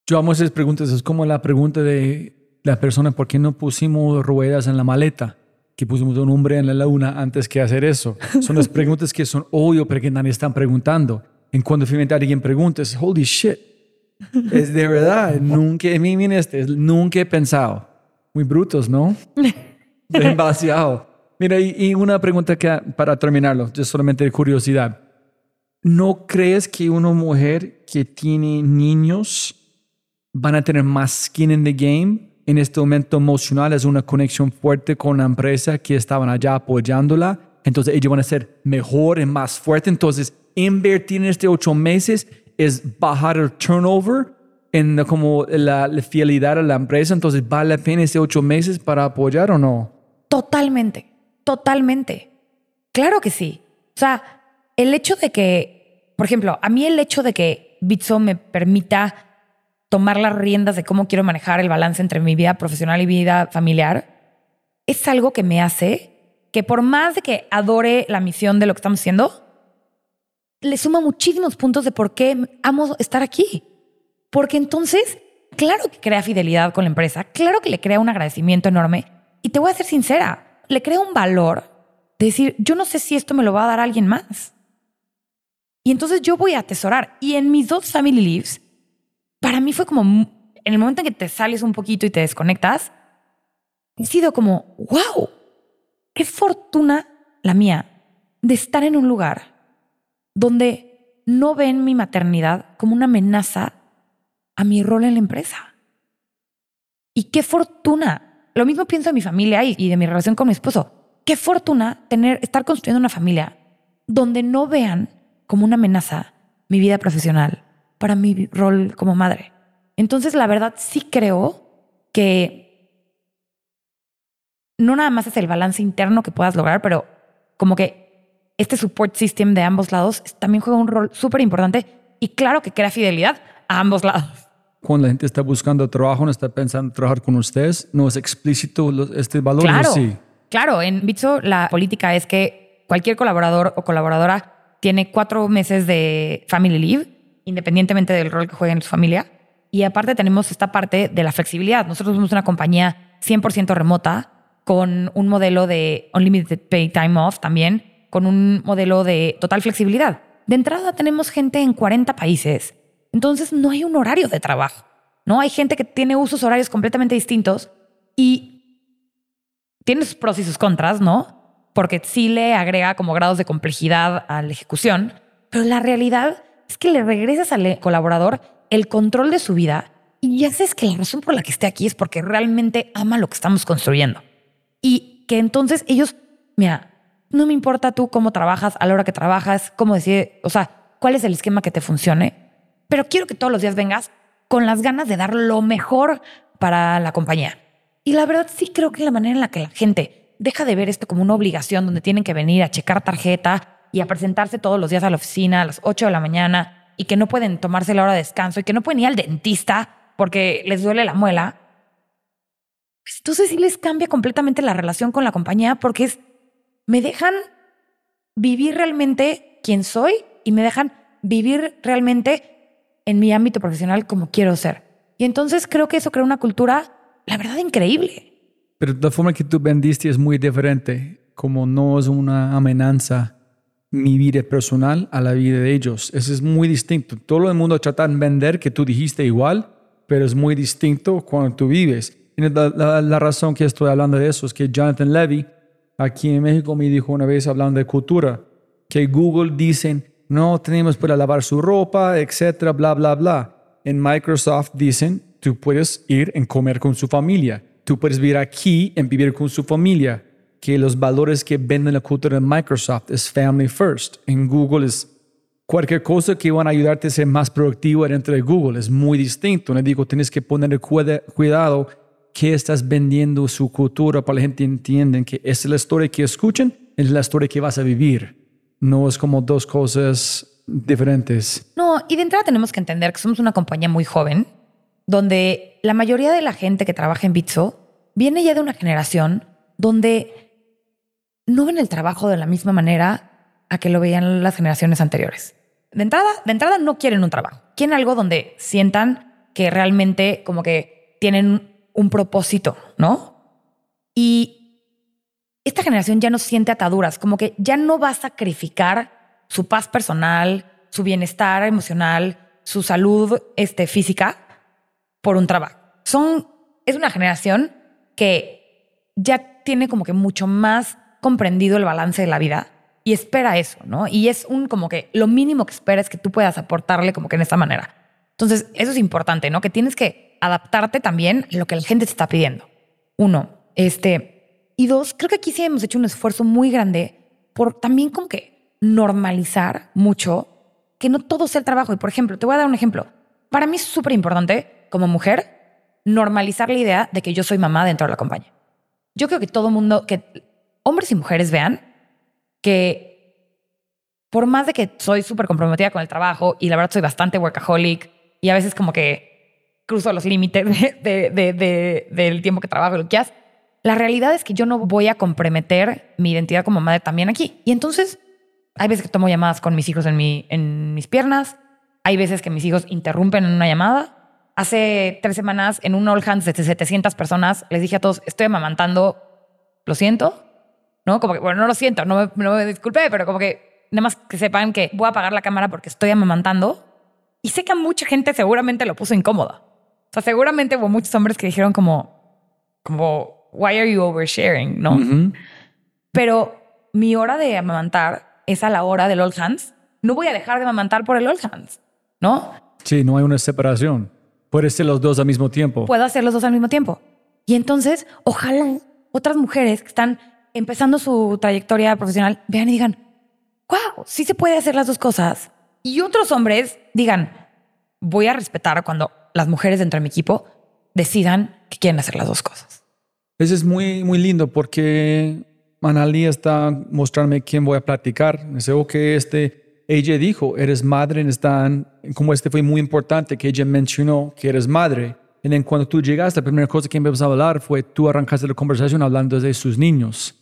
S1: Yo amo esas preguntas. Es como la pregunta de la persona, ¿por qué no pusimos ruedas en la maleta? Que pusimos un hombre en la luna antes que hacer eso. Son las preguntas que son obvio, pero que nadie está preguntando. En cuando finalmente alguien pregunta, es holy shit. Es de verdad, nunca, miren este, nunca he pensado. Muy brutos, ¿no? Demasiado. Mira, y, y una pregunta que para terminarlo, yo solamente de curiosidad. ¿No crees que una mujer que tiene niños van a tener más skin in the game en este momento emocional? Es una conexión fuerte con la empresa que estaban allá apoyándola. Entonces ellos van a ser mejor y más fuerte. Entonces invertir en este ocho meses es bajar el turnover en como la, la fidelidad a la empresa. Entonces vale la pena este ocho meses para apoyar o no?
S5: Totalmente, totalmente. Claro que sí. O sea, el hecho de que, por ejemplo, a mí el hecho de que Bitso me permita tomar las riendas de cómo quiero manejar el balance entre mi vida profesional y vida familiar es algo que me hace que por más de que adore la misión de lo que estamos haciendo, le suma muchísimos puntos de por qué amo estar aquí. Porque entonces, claro que crea fidelidad con la empresa, claro que le crea un agradecimiento enorme. Y te voy a ser sincera, le crea un valor de decir, yo no sé si esto me lo va a dar alguien más. Y entonces yo voy a atesorar. Y en mis dos family leaves, para mí fue como, en el momento en que te sales un poquito y te desconectas, he sido como, wow, qué fortuna la mía de estar en un lugar donde no ven mi maternidad como una amenaza a mi rol en la empresa. Y qué fortuna. Lo mismo pienso de mi familia y de mi relación con mi esposo. Qué fortuna tener, estar construyendo una familia donde no vean como una amenaza mi vida profesional para mi rol como madre. Entonces, la verdad, sí creo que no nada más es el balance interno que puedas lograr, pero como que este support system de ambos lados también juega un rol súper importante y claro que crea fidelidad a ambos lados.
S1: Cuando la gente está buscando trabajo, no está pensando en trabajar con ustedes, no es explícito este valor. ¿o
S5: Claro,
S1: sí?
S5: claro. En Bitso la política es que cualquier colaborador o colaboradora tiene cuatro meses de family leave, independientemente del rol que juegue en su familia. Y aparte tenemos esta parte de la flexibilidad. Nosotros somos una compañía 100% remota con un modelo de unlimited pay time off también, con un modelo de total flexibilidad. De entrada tenemos gente en 40 países, entonces no hay un horario de trabajo. No hay gente que tiene usos horarios completamente distintos y tiene sus pros y sus contras, ¿no? Porque sí le agrega como grados de complejidad a la ejecución, pero la realidad es que le regresas al colaborador el control de su vida y ya sabes que la razón por la que esté aquí es porque realmente ama lo que estamos construyendo. Y que entonces ellos, mira, no me importa tú cómo trabajas, a la hora que trabajas, cómo decir, o sea, cuál es el esquema que te funcione, pero quiero que todos los días vengas con las ganas de dar lo mejor para la compañía. Y la verdad sí creo que la manera en la que la gente deja de ver esto como una obligación donde tienen que venir a checar tarjeta y a presentarse todos los días a la oficina a las 8 de la mañana y que no pueden tomarse la hora de descanso y que no pueden ir al dentista porque les duele la muela. Pues entonces sí les cambia completamente la relación con la compañía porque es, me dejan vivir realmente quién soy y me dejan vivir realmente en mi ámbito profesional como quiero ser. Y entonces creo que eso crea una cultura, la verdad, increíble.
S1: Pero la forma que tú vendiste es muy diferente, como no es una amenaza mi vida personal a la vida de ellos. Eso es muy distinto. Todo el mundo trata de vender que tú dijiste igual, pero es muy distinto cuando tú vives. Y la, razón que estoy hablando de eso es que Jonathan Levy, aquí en México, me dijo una vez hablando de cultura, que Google dicen, no tenemos para lavar su ropa, etcétera, bla, bla, bla. En Microsoft dicen, tú puedes ir en comer con su familia. tú puedes vivir aquí en vivir con su familia, que los valores que venden la cultura de Microsoft es family first. En Google es cualquier cosa que van a ayudarte a ser más productivo dentro de Google. Es muy distinto. Le digo, tienes que poner cuidado que estás vendiendo su cultura para que la gente entienda que es la historia que escuchen, es la historia que vas a vivir. No es como dos cosas diferentes.
S5: No, y de entrada tenemos que entender que somos una compañía muy joven, donde la mayoría de la gente que trabaja en Bitso viene ya de una generación donde no ven el trabajo de la misma manera a que lo veían las generaciones anteriores. De entrada, de entrada no quieren un trabajo. Quieren algo donde sientan que realmente como que tienen un propósito, ¿no? Y esta generación ya no siente ataduras, como que ya no va a sacrificar su paz personal, su bienestar emocional, su salud este, física por un trabajo. Son, es una generación que ya tiene como que mucho más comprendido el balance de la vida y espera eso, ¿no? Y es un como que lo mínimo que espera es que tú puedas aportarle como que en esta manera. Entonces, eso es importante, ¿no? Que tienes que adaptarte también a lo que la gente te está pidiendo. Uno, este, y dos, creo que aquí sí hemos hecho un esfuerzo muy grande por también como que normalizar mucho que no todo sea el trabajo. Y por ejemplo, te voy a dar un ejemplo. Para mí es súper importante como mujer normalizar la idea de que yo soy mamá dentro de la compañía. Yo creo que todo mundo, que hombres y mujeres vean que por más de que soy súper comprometida con el trabajo y la verdad soy bastante workaholic y a veces como que cruzo los límites de, del tiempo que trabajo y lo que haces. La realidad es que yo no voy a comprometer mi identidad como madre también aquí. Y entonces hay veces que tomo llamadas con mis hijos en, mi, en mis piernas, hay veces que mis hijos interrumpen en una llamada. Hace tres semanas en un All Hands de 700 personas les dije a todos, estoy amamantando, lo siento, ¿no? Como que, bueno, no lo siento, no me, no me disculpé, pero como que nada más que sepan que voy a apagar la cámara porque estoy amamantando. Y sé que a mucha gente seguramente lo puso incómoda. O sea, seguramente hubo muchos hombres que dijeron como, como, why are you oversharing? ¿No? Pero mi hora de amamantar es a la hora del All Hands. No voy a dejar de amamantar por el All Hands, ¿no?
S1: Sí, no hay una separación. Puedes ser los dos al mismo tiempo.
S5: Puedo hacer los dos al mismo tiempo. Y entonces, ojalá otras mujeres que están empezando su trayectoria profesional vean y digan, wow, sí se puede hacer las dos cosas. Y otros hombres digan, voy a respetar cuando las mujeres dentro de mi equipo decidan que quieren hacer las dos cosas.
S1: Eso es muy, muy lindo porque Manali está mostrarme quién voy a platicar. Deseo que este, ella dijo, eres madre, están, como este fue muy importante que ella mencionó que eres madre. Y en cuando tú llegaste, la primera cosa que empezamos a hablar fue tú arrancaste la conversación hablando de sus niños.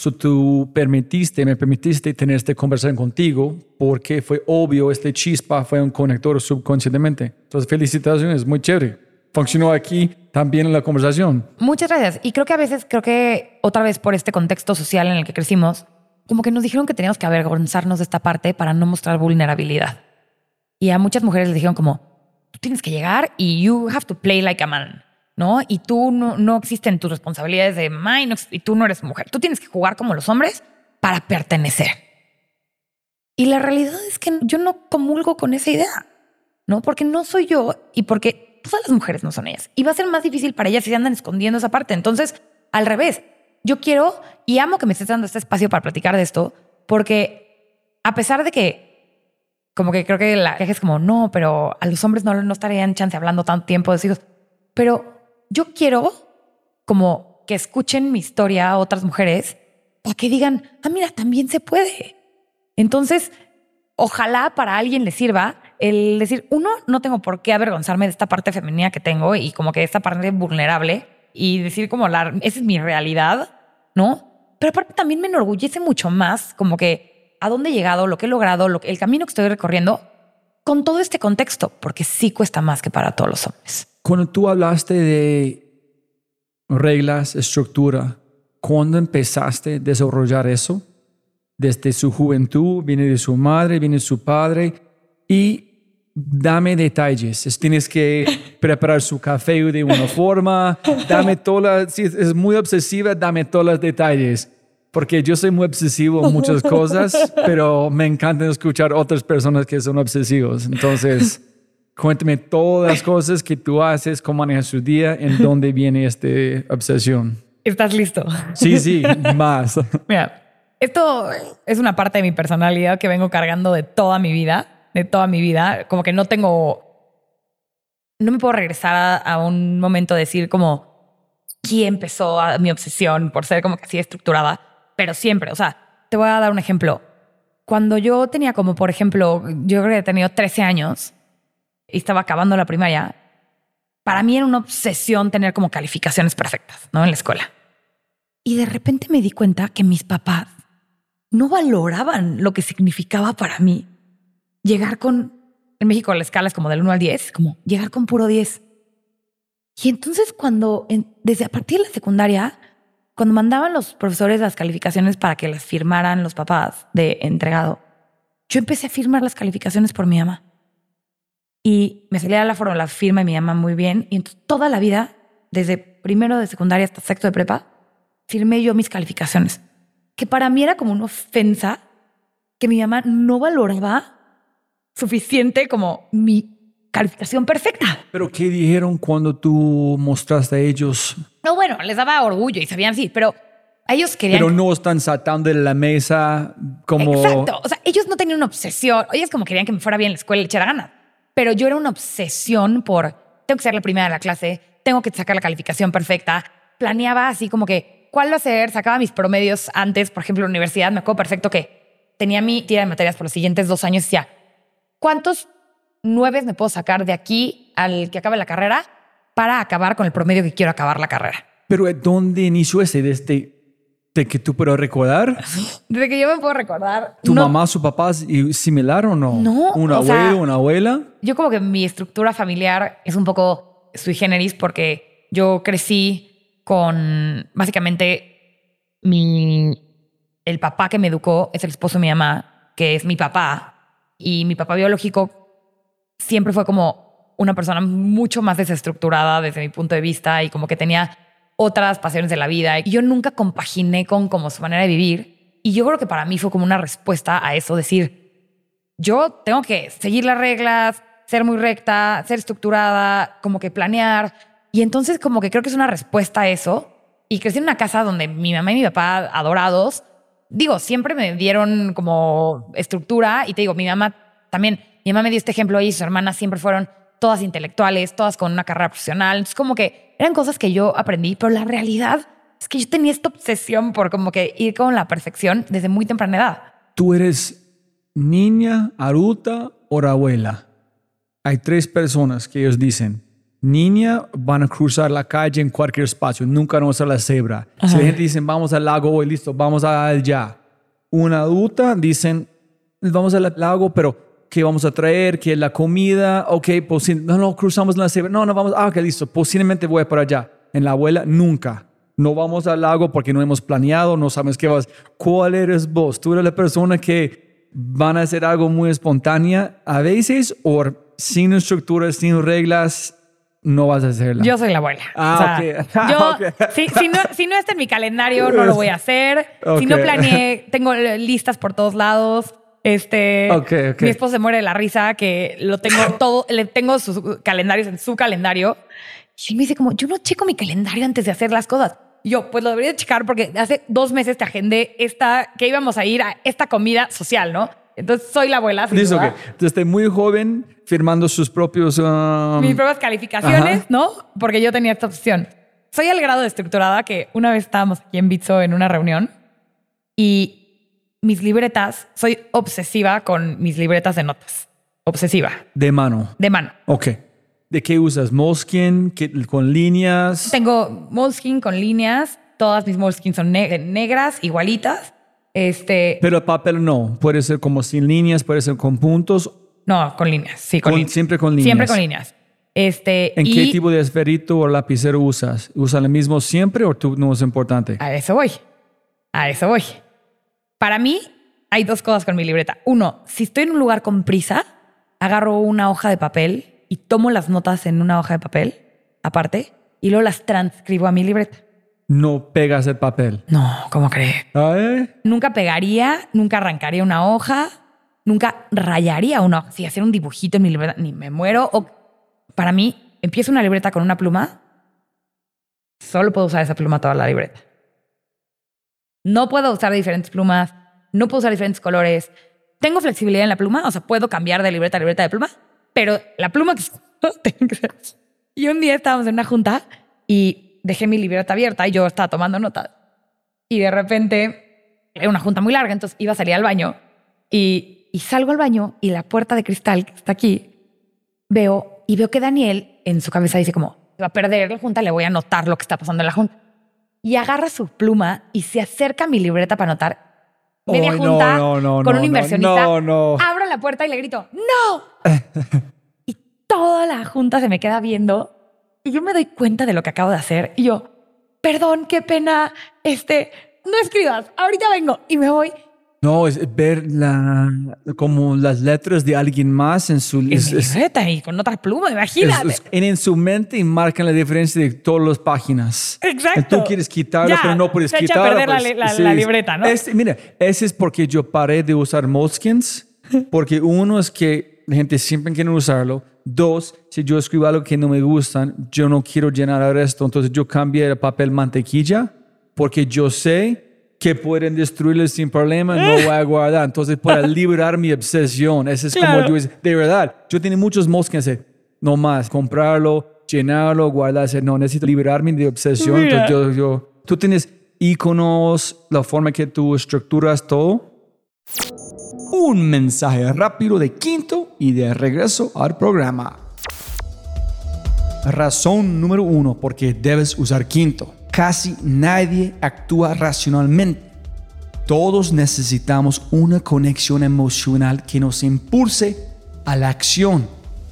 S1: So, tú permitiste, me permitiste tener esta conversación contigo porque fue obvio, este chispa fue un conector subconscientemente. Entonces, felicitaciones, muy chévere. Funcionó aquí también en la conversación.
S5: Muchas gracias. Y creo que a veces, creo que otra vez por este contexto social en el que crecimos, como que nos dijeron que teníamos que avergonzarnos de esta parte para no mostrar vulnerabilidad. Y a muchas mujeres les dijeron como, tú tienes que llegar y you have to play like a man. ¿No? Y tú no, no existen tus responsabilidades de mamá y, tú no eres mujer. Tú tienes que jugar como los hombres para pertenecer. Y la realidad es que yo no comulgo con esa idea, ¿no? Porque no soy yo y porque todas las mujeres no son ellas. Y va a ser más difícil para ellas si andan escondiendo esa parte. Entonces, al revés, yo quiero y amo que me estés dando este espacio para platicar de esto, porque a pesar de que, como que creo que la queja es como, no, pero a los hombres no, no estarían chance hablando tanto tiempo de sus hijos. Pero yo quiero como que escuchen mi historia a otras mujeres para que digan, ah, mira, también se puede. Entonces, ojalá para alguien le sirva el decir, uno, no tengo por qué avergonzarme de esta parte femenina que tengo y como que esta parte vulnerable y decir como, la, esa es mi realidad, ¿no? Pero aparte también me enorgullece mucho más como que a dónde he llegado, lo que he logrado, lo el camino que estoy recorriendo con todo este contexto, porque sí cuesta más que para todos los hombres.
S1: Cuando tú hablaste de reglas, estructura, ¿cuándo empezaste a desarrollar eso? Desde su juventud, viene de su madre, viene de su padre y dame detalles. Tienes que preparar su café de una forma, dame todas, si es muy obsesiva, dame todos los detalles. Porque yo soy muy obsesivo en muchas cosas, pero me encanta escuchar otras personas que son obsesivos. Entonces, Cuéntame todas las cosas que tú haces, cómo manejas su día, en dónde viene esta obsesión.
S5: ¿Estás listo?
S1: Sí, sí, más.
S5: Mira, esto es una parte de mi personalidad que vengo cargando de toda mi vida, de toda mi vida. Como que no tengo, no me puedo regresar a, a un momento de decir como quién empezó a mi obsesión por ser como que así estructurada, pero siempre, o sea, te voy a dar un ejemplo. Cuando yo tenía como, por ejemplo, yo creo que he tenido 13 años estaba acabando la primaria, para mí era una obsesión tener como calificaciones perfectas, ¿no? En la escuela. Y de repente me di cuenta que mis papás no valoraban lo que significaba para mí llegar con, en México la escala es como del 1 al 10, como llegar con puro 10. Y entonces cuando, en- desde a partir de la secundaria, cuando mandaban los profesores las calificaciones para que las firmaran los papás de entregado, yo empecé a firmar las calificaciones por mi mamá. Y me salía la forma, la firma de mi mamá muy bien. Y entonces toda la vida, desde primero de secundaria hasta sexto de prepa, firmé yo mis calificaciones. Que para mí era como una ofensa que mi mamá no valoraba suficiente como mi calificación perfecta.
S1: Pero ¿qué dijeron cuando tú mostraste a ellos?
S5: No, bueno, les daba orgullo y sabían sí, pero ellos querían...
S1: Pero no están saltando de la mesa como...
S5: Exacto. O sea, ellos no tenían una obsesión. Ellos como querían que me fuera bien en la escuela y le echara ganas. Pero yo era una obsesión por tengo que ser la primera de la clase, tengo que sacar la calificación perfecta. Planeaba así como que cuál va a ser, sacaba mis promedios antes, por ejemplo, en la universidad. Me acuerdo perfecto que tenía mi tira de materias por los siguientes dos años y decía, ¿cuántos nueve me puedo sacar de aquí al que acabe la carrera para acabar con el promedio que quiero acabar la carrera?
S1: Pero ¿dónde inició ese? ¿Desde de que tú puedes recordar?
S5: Desde que yo me puedo recordar.
S1: ¿Tu
S5: no-
S1: mamá, su papá es similar o no?
S5: No,
S1: ¿Un abuelo,
S5: sea-
S1: una abuela?
S5: Yo como que mi estructura familiar es un poco sui generis porque yo crecí con básicamente mi el papá que me educó es el esposo de mi mamá, que es mi papá y mi papá biológico siempre fue como una persona mucho más desestructurada desde mi punto de vista y como que tenía otras pasiones de la vida yo nunca compaginé con como su manera de vivir y yo creo que para mí fue como una respuesta a eso decir yo tengo que seguir las reglas, ser muy recta, ser estructurada, como que planear. Y entonces como que creo que es una respuesta a eso. Y crecí en una casa donde mi mamá y mi papá, adorados, digo, siempre me dieron como estructura. Y te digo, mi mamá también, mi mamá me dio este ejemplo y sus hermanas siempre fueron todas intelectuales, todas con una carrera profesional. Entonces como que eran cosas que yo aprendí, pero la realidad es que yo tenía esta obsesión por como que ir con la perfección desde muy temprana edad.
S1: ¿Tú eres niña, adulta o abuela? Hay tres personas que ellos dicen, niña van a cruzar la calle en cualquier espacio, nunca vamos a la cebra. Si la gente dice, vamos al lago hoy, listo, vamos allá. Una adulta dicen, vamos al lago, pero ¿qué vamos a traer? ¿Qué es la comida? Ok, pues no, no, cruzamos la cebra. No, no, vamos, ah, ok, listo, posiblemente voy para allá. En la abuela, nunca. No vamos al lago porque no hemos planeado, no sabes qué vas. ¿Cuál eres vos? ¿Tú eres la persona que van a hacer algo muy espontánea a veces o sin estructuras, sin reglas, no vas a hacerla?
S5: Yo soy la abuela.
S1: Ah,
S5: O sea,
S1: ok. Ah,
S5: Yo, si, si no, si no está en mi calendario, no lo voy a hacer. Si no planeé, tengo listas por todos lados. Este,
S1: Ok, ok.
S5: mi esposo se muere de la risa que lo tengo todo, le tengo sus calendarios en su calendario. Y me dice como, yo no checo mi calendario antes de hacer las cosas. Y Yo, pues lo debería de checar porque hace dos meses te agendé esta, que íbamos a ir a esta comida social, ¿no? Entonces soy la abuela. duda.
S1: ok. Desde muy joven, firmando sus propios... um,
S5: mis propias calificaciones,
S1: Ajá.
S5: ¿no? Porque yo tenía esta opción. Soy al grado de estructurada que una vez estábamos aquí en Bitso en una reunión y mis libretas, soy obsesiva con mis libretas de notas. Obsesiva,
S1: de mano.
S5: de mano.
S1: Ok. ¿De qué usas? ¿Moleskin? ¿Qué- ¿Con líneas?
S5: Tengo Moleskine con líneas, todas mis Moleskine son ne- negras, igualitas. Este,
S1: Pero el papel no. Puede ser como sin líneas, puede ser con puntos.
S5: no, con líneas, sí, con,
S1: Con-
S5: líneas.
S1: siempre con líneas.
S5: Siempre con líneas. Este,
S1: ¿En
S5: y
S1: qué tipo de esferito o lapicero usas? ¿Usas el mismo siempre o tú no es importante?
S5: A eso voy. A eso voy. Para mí, hay dos cosas con mi libreta. Uno, si estoy en un lugar con prisa, agarro una hoja de papel y tomo las notas en una hoja de papel, aparte, y luego las transcribo a mi libreta.
S1: No pegas el papel.
S5: No, ¿cómo crees? Nunca pegaría, nunca arrancaría una hoja. nunca rayaría uno, si hacer un dibujito en mi libreta, ni me muero. O para mí, empiezo una libreta con una pluma, solo puedo usar esa pluma toda la libreta. No puedo usar diferentes plumas, no puedo usar diferentes colores. Tengo flexibilidad en la pluma, o sea, puedo cambiar de libreta a libreta de pluma, pero la pluma que Y un día estábamos en una junta y dejé mi libreta abierta y yo estaba tomando notas. Y de repente, era una junta muy larga, entonces iba a salir al baño y, salgo al baño y la puerta de cristal está aquí, veo y veo que Daniel en su cabeza dice como, va a perder la junta, le voy a anotar lo que está pasando en la junta. Y agarra su pluma y se acerca a mi libreta para anotar media
S1: no,
S5: junta
S1: no, no,
S5: con
S1: no,
S5: un
S1: no,
S5: inversionista.
S1: no, no.
S5: Abro la puerta y le grito, ¡No! y toda la junta se me queda viendo y yo me doy cuenta de lo que acabo de hacer. Y yo, perdón, qué pena, este, no escribas, ahorita vengo. Y me voy
S1: No, es ver la, como las letras de alguien más en su... es-
S5: y con otra pluma, imagínate.
S1: es- en, en su mente y marcan la diferencia de todas las páginas.
S5: Exacto.
S1: Tú quieres quitarlo,
S5: Ya,
S1: pero no puedes quitarlo.
S5: perder la
S1: pues,
S5: li- la-
S1: sí.
S5: la libreta, ¿no?
S1: Este- mira, ese es porque yo paré de usar Moleskins, porque uno es que la gente siempre quiere usarlo. Dos, si yo escribo algo que no me gustan, yo no quiero llenar el resto. Entonces yo cambié el papel mantequilla porque yo sé que pueden destruirlo sin problema, no voy a guardar. Entonces, para liberar mi obsesión, ese es
S5: Claro.
S1: como yo, de verdad, yo tenía muchos eh, no más, comprarlo, llenarlo, guardarse, no, necesito liberarme de obsesión.
S5: Mira.
S1: Entonces, yo, yo, tú tienes iconos, la forma que tú estructuras todo. Un mensaje rápido de quinto y de regreso al programa. Razón número uno, porque debes usar quinto. Casi nadie actúa racionalmente. Todos necesitamos una conexión emocional que nos impulse a la acción.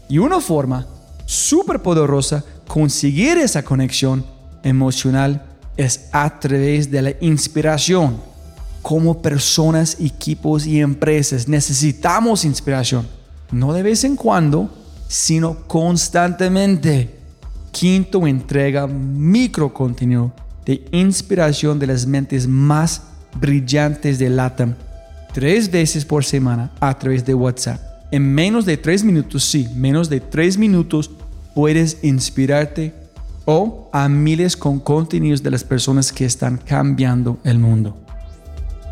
S1: Y una forma súper poderosa conseguir esa conexión emocional es a través de la inspiración. Como personas, equipos y empresas necesitamos inspiración. No de vez en cuando, sino constantemente. Quinto entrega micro contenido de inspiración de las mentes más brillantes de LATAM tres veces por semana a través de WhatsApp. En menos de tres minutos, sí, menos de tres minutos puedes inspirarte o a miles con contenidos de las personas que están cambiando el mundo.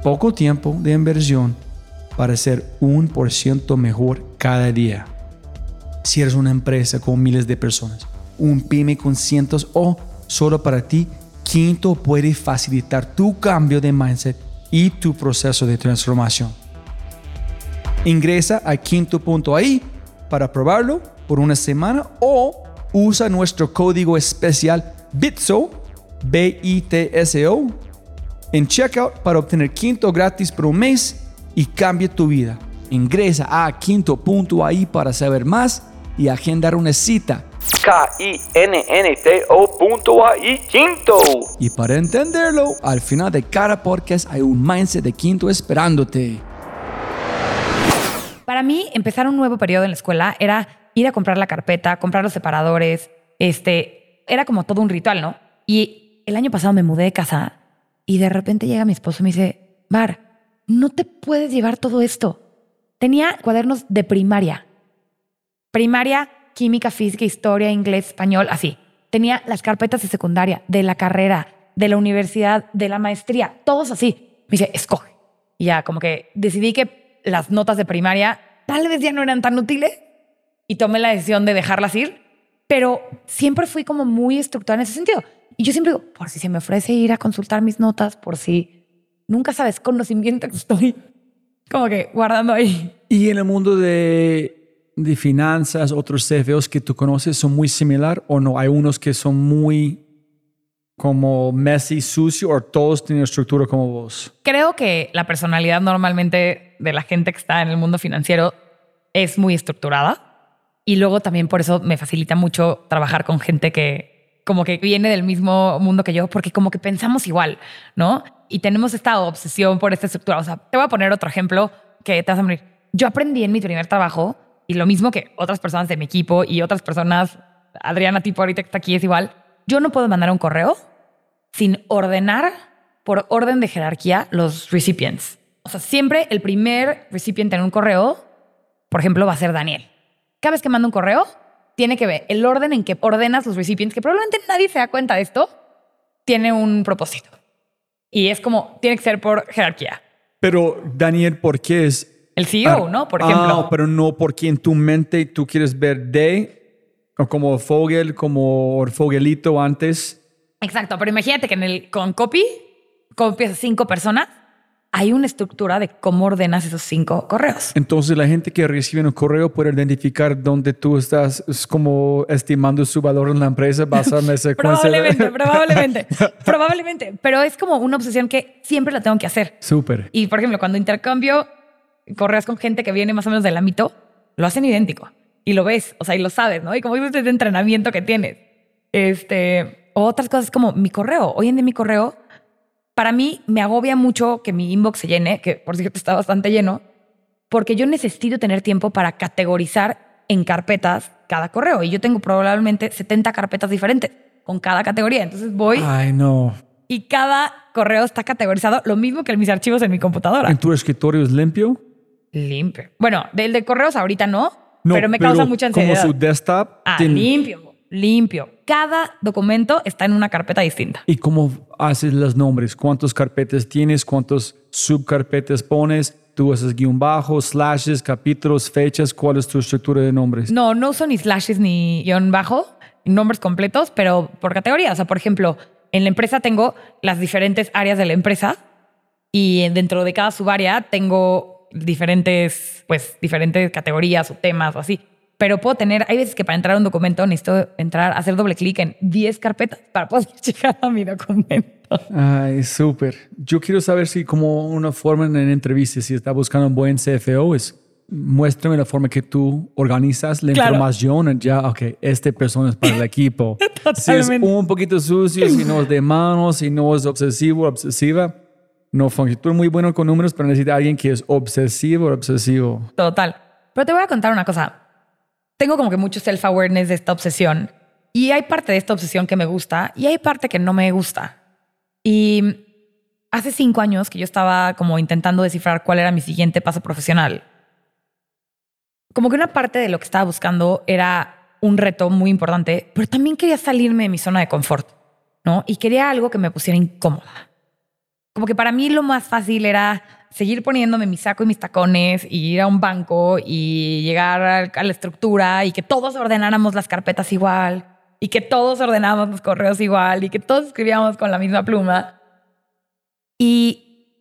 S1: Poco tiempo de inversión para ser un por ciento mejor cada día. Si eres una empresa con miles de personas, un pyme con cientos o solo para ti, Quinto puede facilitar tu cambio de mindset y tu proceso de transformación. Ingresa a quinto.ai para probarlo por una semana o usa nuestro código especial BITSO, B-I-T-S-O, en checkout para obtener quinto gratis por un mes y cambie tu vida. Ingresa a quinto.ai para saber más y agendar una cita.
S7: K-I-N-N-T-O.ai Quinto.
S1: Y para entenderlo, al final de cada podcast hay un mindset de quinto esperándote.
S5: Para mí, empezar un nuevo periodo en la escuela era ir a comprar la carpeta, comprar los separadores. Este, era como todo un ritual, ¿no? Y el año pasado me mudé de casa y de repente llega mi esposo y me dice, Bar, no te puedes llevar todo esto. Tenía cuadernos de primaria. Primaria, química, física, historia, inglés, español, así. Tenía las carpetas de secundaria, de la carrera, de la universidad, de la maestría, todos así. Me dice, escoge. Y ya como que decidí que las notas de primaria tal vez ya no eran tan útiles y tomé la decisión de dejarlas ir, pero siempre fui como muy estructurada en ese sentido. Y yo siempre digo, por si se me ofrece ir a consultar mis notas, por si nunca sabes conocimiento que estoy como que guardando ahí.
S1: Y en el mundo de, de finanzas, otros CFOs que tú conoces son muy similar o no? Hay unos que son muy como messy, sucio o todos tienen estructura como vos.
S5: Creo que la personalidad normalmente de la gente que está en el mundo financiero es muy estructurada y luego también por eso me facilita mucho trabajar con gente que como que viene del mismo mundo que yo porque como que pensamos igual, ¿no? Y tenemos esta obsesión por esta estructura. O sea, te voy a poner otro ejemplo que te vas a morir. Yo aprendí en mi primer trabajo y lo mismo que otras personas de mi equipo y otras personas, Adriana tipo ahorita que está aquí es igual, yo no puedo mandar un correo sin ordenar por orden de jerarquía los recipients. O sea, siempre el primer recipiente en un correo, por ejemplo, va a ser Daniel. Cada vez que manda un correo, tiene que ver el orden en que ordenas los recipientes, que probablemente nadie se da cuenta de esto, tiene un propósito. Y es como, tiene que ser por jerarquía.
S1: Pero, Daniel, ¿por qué es?
S5: El CEO,
S1: Ah,
S5: ¿no? Por
S1: ah,
S5: ejemplo.
S1: pero no porque en tu mente tú quieres ver de, o como Fogel, como Fogelito antes.
S5: Exacto, pero imagínate que en el, con copy, copias a cinco personas, hay una estructura de cómo ordenas esos cinco correos.
S1: Entonces la gente que recibe un correo puede identificar dónde tú estás es como estimando su valor en la empresa basado en esa secuencia.
S5: Probablemente, probablemente, probablemente. Pero es como una obsesión que siempre la tengo que hacer.
S1: Súper.
S5: Y por ejemplo, cuando intercambio correos con gente que viene más o menos del ámbito, lo hacen idéntico. Y lo ves, o sea, y lo sabes, ¿no? Y como dices, este entrenamiento que tienes. Este, otras cosas como mi correo. Hoy en día mi correo, para mí me agobia mucho que mi inbox se llene, que por cierto está bastante lleno, porque yo necesito tener tiempo para categorizar en carpetas cada correo. Y yo tengo probablemente 70 carpetas diferentes con cada categoría. Entonces voy
S1: Ay, no.
S5: y cada correo está categorizado lo mismo que mis archivos en mi computadora.
S1: ¿En tu escritorio es limpio?
S5: Limpio. Bueno, del de correos ahorita no,
S1: No,
S5: pero me causa mucha ansiedad.
S1: Como su desktop.
S5: Ah,
S1: tiene-
S5: limpio, limpio. Cada documento está en una carpeta distinta.
S1: ¿Y cómo haces los nombres? ¿Cuántas carpetas tienes? ¿Cuántas subcarpetas pones? ¿Tú haces guion bajo, slashes, capítulos, fechas? ¿Cuál es tu estructura de nombres?
S5: No, no uso ni slashes ni guion bajo, nombres completos, pero por categoría. O sea, por ejemplo, en la empresa tengo las diferentes áreas de la empresa y dentro de cada subárea tengo diferentes, pues, diferentes categorías o temas o así. Pero puedo tener, hay veces que para entrar a un documento necesito entrar, hacer doble clic en 10 carpetas para poder llegar a mi documento.
S1: Ay, súper. Yo quiero saber si como una forma en entrevista, si está buscando un buen CFO, es muéstrame la forma que tú organizas la
S5: Claro.
S1: información. Ya, ok, esta persona es para el equipo. si es un poquito sucio, si no es de manos, si no es obsesivo obsesiva, no funciona. Tú muy bueno con números, pero necesita alguien que es obsesivo obsesivo.
S5: Total. Pero te voy a contar una cosa. Tengo como que mucho self-awareness de esta obsesión. Y hay parte de esta obsesión que me gusta y hay parte que no me gusta. Y hace cinco años que yo estaba como intentando descifrar cuál era mi siguiente paso profesional. Como que una parte de lo que estaba buscando era un reto muy importante, pero también quería salirme de mi zona de confort, ¿no? Y quería algo que me pusiera incómoda. Como que para mí lo más fácil era seguir poniéndome mi saco y mis tacones y ir a un banco y llegar a la estructura y que todos ordenáramos las carpetas igual y que todos ordenáramos los correos igual y que todos escribíamos con la misma pluma. Y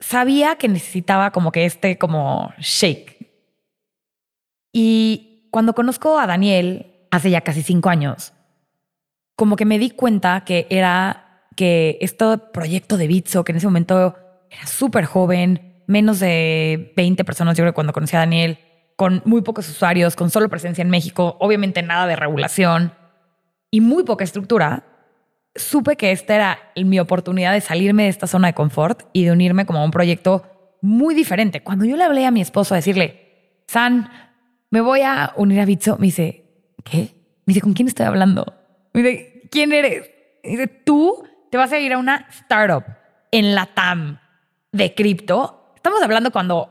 S5: sabía que necesitaba como que este como shake. Y cuando conozco a Daniel hace ya casi cinco años, como que me di cuenta que era que este proyecto de Bitso, que en ese momento era súper joven, menos de 20 personas, yo creo, cuando conocí a Daniel, con muy pocos usuarios, con solo presencia en México, obviamente nada de regulación y muy poca estructura, supe que esta era mi oportunidad de salirme de esta zona de confort y de unirme como a un proyecto muy diferente. Cuando yo le hablé a mi esposo a decirle, San, me voy a unir a Bitso, me dice, ¿qué? Me dice, ¿con quién estoy hablando? Me dice, ¿quién eres? Me dice, tú te vas a ir a una startup en la TAM de cripto. Estamos hablando cuando